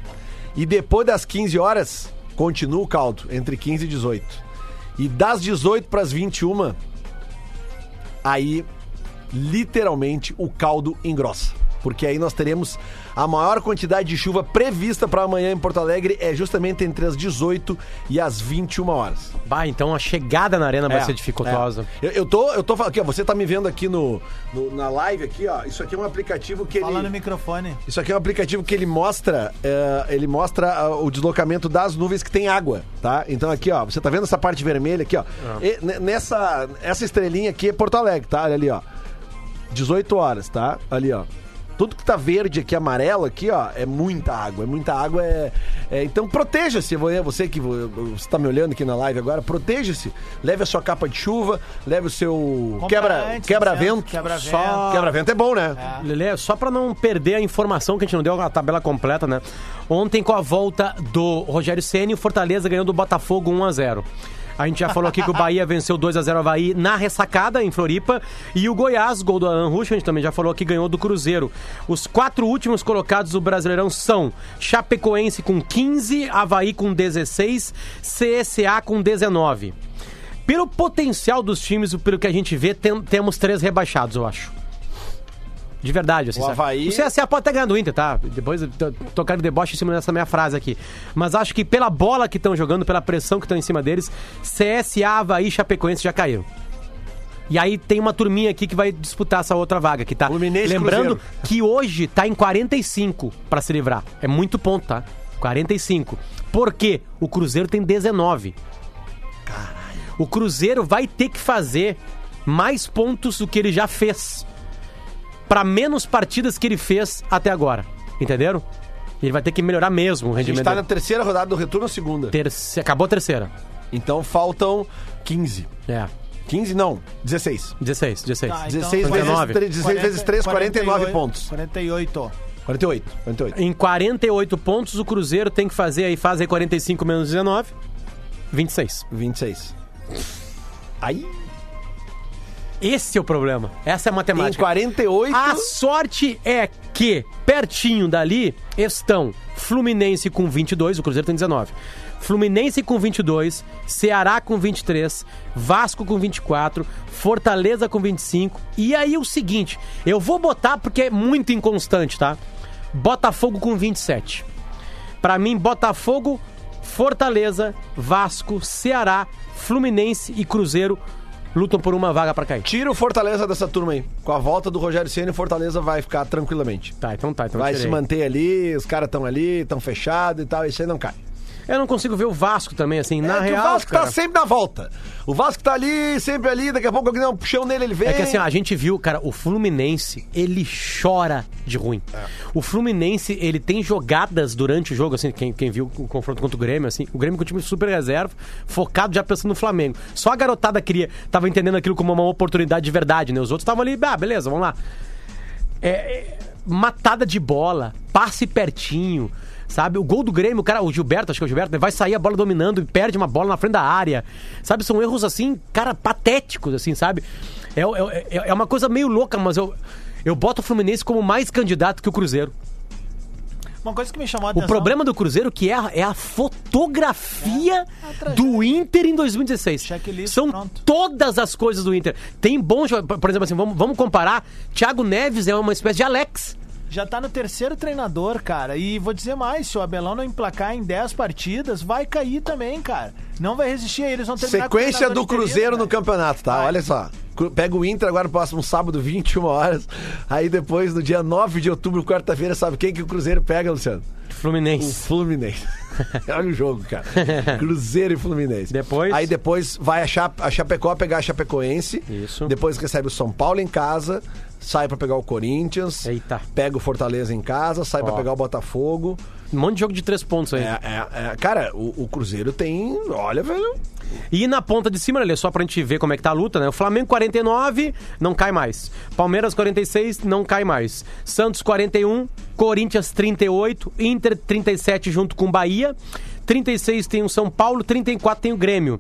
E depois das 15 horas, continua o caldo, entre 15 e 18. E das 18 para as 21, aí literalmente o caldo engrossa. Porque aí nós teremos a maior quantidade de chuva prevista para amanhã em Porto Alegre é justamente entre as 18 e as 21 horas. Bah, então a chegada na arena vai É, ser dificultosa. é. Eu, eu tô, eu tô falando aqui, ó, você tá me vendo aqui no, no- na live aqui, ó. Isso aqui é um aplicativo que Fala no ele microfone. isso aqui é um aplicativo que ele mostra, é, ele mostra ah, o deslocamento das nuvens que tem água, tá? Então aqui, ó, você tá vendo essa parte vermelha aqui, ó? E ne- nessa essa estrelinha aqui é Porto Alegre, tá? Olha ali, ó. 18 horas, tá? Ali, ó. Tudo que tá verde aqui, amarelo aqui, ó, é muita água. É muita água, é... é- então proteja-se, vo- você que vo- você tá me olhando aqui na live agora, proteja-se. Leve a sua capa de chuva, leve o seu Compra quebra, antes, quebra-vento. certo? Quebra-vento. Só- Quebra-vento é bom, né? Lelê, só pra não perder a informação que a gente não deu a tabela completa, né? Ontem, com a volta do Rogério Ceni, o Fortaleza ganhou do Botafogo 1 a 0 a gente já falou aqui que o Bahia venceu 2 a 0 Havaí na ressacada, em Floripa. E o Goiás, gol do Alan Rusch, a gente também já falou que ganhou do Cruzeiro. Os quatro últimos colocados do Brasileirão são Chapecoense com 15, Havaí com 16, CSA com 19. Pelo potencial dos times, pelo que a gente vê, tem- temos três rebaixados, eu acho. De verdade, assim. O sabe? Havaí- O CSA pode até ganhar do Inter, tá? Depois eu tô- tocar de deboche em cima dessa minha frase aqui. Mas acho que pela bola que estão jogando, pela pressão que estão em cima deles, CSA, Havaí e Chapecoense já caíram. E aí tem uma turminha aqui que vai disputar essa outra vaga, que tá. Lembrando Cruzeiro. que hoje tá em 45 pra se livrar. É muito ponto, tá? 45. Por quê? O Cruzeiro tem 19. O Cruzeiro vai ter que fazer mais pontos do que ele já fez. Pra menos partidas que ele fez até agora. Entenderam? Ele vai ter que melhorar mesmo o A gente rendimento. tá na dele. terceira rodada do retorno, segunda. Terce- Acabou a terceira. Então faltam 15. É. 15 não, 16. 16, 16. Tá, 16 então, vezes, 19. 3, 16 vezes 3, 49 48, pontos. 48. 48, 48. Em 48 pontos, o Cruzeiro tem que fazer aí, faz aí 45 menos 19, 26. 26. Aí, Esse é o problema. Essa é a em matemática. 48... A sorte é que, pertinho dali, estão Fluminense com 22, o Cruzeiro tem 19. Fluminense com 22, Ceará com 23, Vasco com 24, Fortaleza com 25. E aí o seguinte, eu vou botar porque é muito inconstante, tá? Botafogo com 27. Pra mim, Botafogo, Fortaleza, Vasco, Ceará, Fluminense e Cruzeiro lutam por uma vaga pra cair. Tira o Fortaleza dessa turma aí. Com a volta do Rogério Ceni, o Fortaleza vai ficar tranquilamente. Tá, então tá. Então Vai tirei. se manter ali, os caras estão ali, estão fechados e tal, isso aí não cai. Eu não consigo ver o Vasco também, assim, na é que real. o Vasco cara. tá sempre na volta. O Vasco tá ali, sempre ali, daqui a pouco alguém dá um puxão nele, ele vem. É que assim, ó, a gente viu, cara, o Fluminense, ele chora de ruim. É. O Fluminense, ele tem jogadas durante o jogo, assim, quem, quem viu o confronto contra o Grêmio, assim, o Grêmio com o time super reserva, focado já pensando no Flamengo. Só a garotada queria, tava entendendo aquilo como uma oportunidade de verdade, né? Os outros estavam ali, ah, beleza, vamos lá. É, é, matada de bola, passe pertinho, sabe? O gol do Grêmio, o cara, o Gilberto, acho que é o Gilberto, né? vai sair a bola dominando e perde uma bola na frente da área, sabe? São erros assim, cara, patéticos, assim, sabe? É, é, é- é uma coisa meio louca, mas eu, eu boto o Fluminense como mais candidato que o Cruzeiro. Uma coisa que me chamou a O atenção... problema do Cruzeiro que é é a fotografia É, a do Inter em 2016. Checklist, São pronto. todas as coisas do Inter. Tem bons por exemplo assim, vamos, vamos comparar, Thiago Neves é uma espécie de Alex. Já tá no terceiro treinador, cara. E vou dizer mais, se o Abelão não emplacar em 10 partidas, vai cair também, cara. Não vai resistir aí, eles vão terminar com o Sequência do interino, Cruzeiro no campeonato, tá? Vai. Olha só. Pega o Inter agora no próximo sábado, 21 horas. Aí depois, no dia 9 de outubro, quarta-feira, sabe quem que o Cruzeiro pega, Luciano? O Fluminense. Fluminense. Olha o jogo, cara. Cruzeiro e Fluminense. Depois? Aí depois vai a, Cha a Chapecó pegar a Chapecoense. Isso. Depois recebe o São Paulo em casa. Sai pra pegar o Corinthians. Eita. Pega o Fortaleza em casa. Sai pra Ó. pegar o Botafogo. Um monte de jogo de três pontos aí. É, é, é, cara, o, o Cruzeiro tem. Olha, velho. E na ponta de cima, ali, só pra gente ver como é que tá a luta, né? O Flamengo 49, não cai mais. Palmeiras 46, não cai mais. Santos 41, Corinthians 38, Inter 37 junto com Bahia. 36 tem o São Paulo, 34 tem o Grêmio.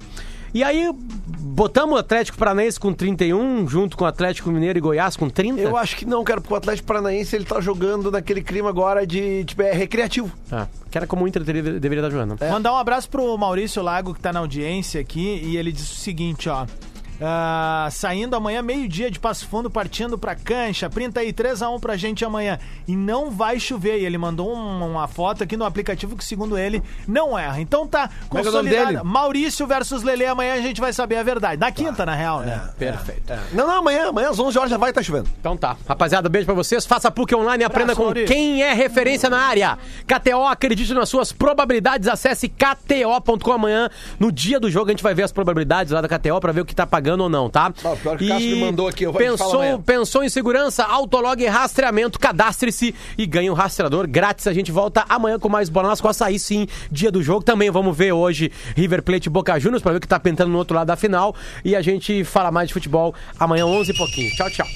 E aí, botamos o Atlético Paranaense com 31, junto com o Atlético Mineiro e Goiás com 30? Eu acho que não, cara, porque o Atlético Paranaense ele tá jogando naquele clima agora de. Tipo, é recreativo. Ah, que era como o Inter teria- deveria estar jogando. Mandar um abraço pro Maurício Lago, que tá na audiência aqui, e ele disse o seguinte, ó. Ah, saindo amanhã, meio-dia de Passo Fundo, partindo pra cancha. Printa aí 3x1 pra gente amanhã. E não vai chover. E ele mandou um- uma foto aqui no aplicativo que, segundo ele, não erra. Então tá é é consolidado. Maurício versus Lele. Amanhã a gente vai saber a verdade. Na quinta, na real, né? Perfeito. Não, não, amanhã, amanhã às 11 horas já vai estar chovendo. Então tá. Rapaziada, beijo pra vocês. Faça PUC online e aprenda com Maurício. quem é referência na área. KTO, acredite nas suas probabilidades. Acesse kto.com amanhã. No dia do jogo a gente vai ver as probabilidades lá da KTO pra ver o que tá pagando ou não, tá? O pior que o Cássio me mandou aqui, eu vou- pensou, pensou em segurança, autolog e rastreamento, cadastre-se e ganhe um rastreador grátis. A gente volta amanhã com mais bola nas costas. Aí sim, dia do jogo. Também vamos ver hoje River Plate e Boca Juniors pra ver o que tá pintando no outro lado da final. E a gente fala mais de futebol amanhã, 11 e pouquinho. Tchau, tchau.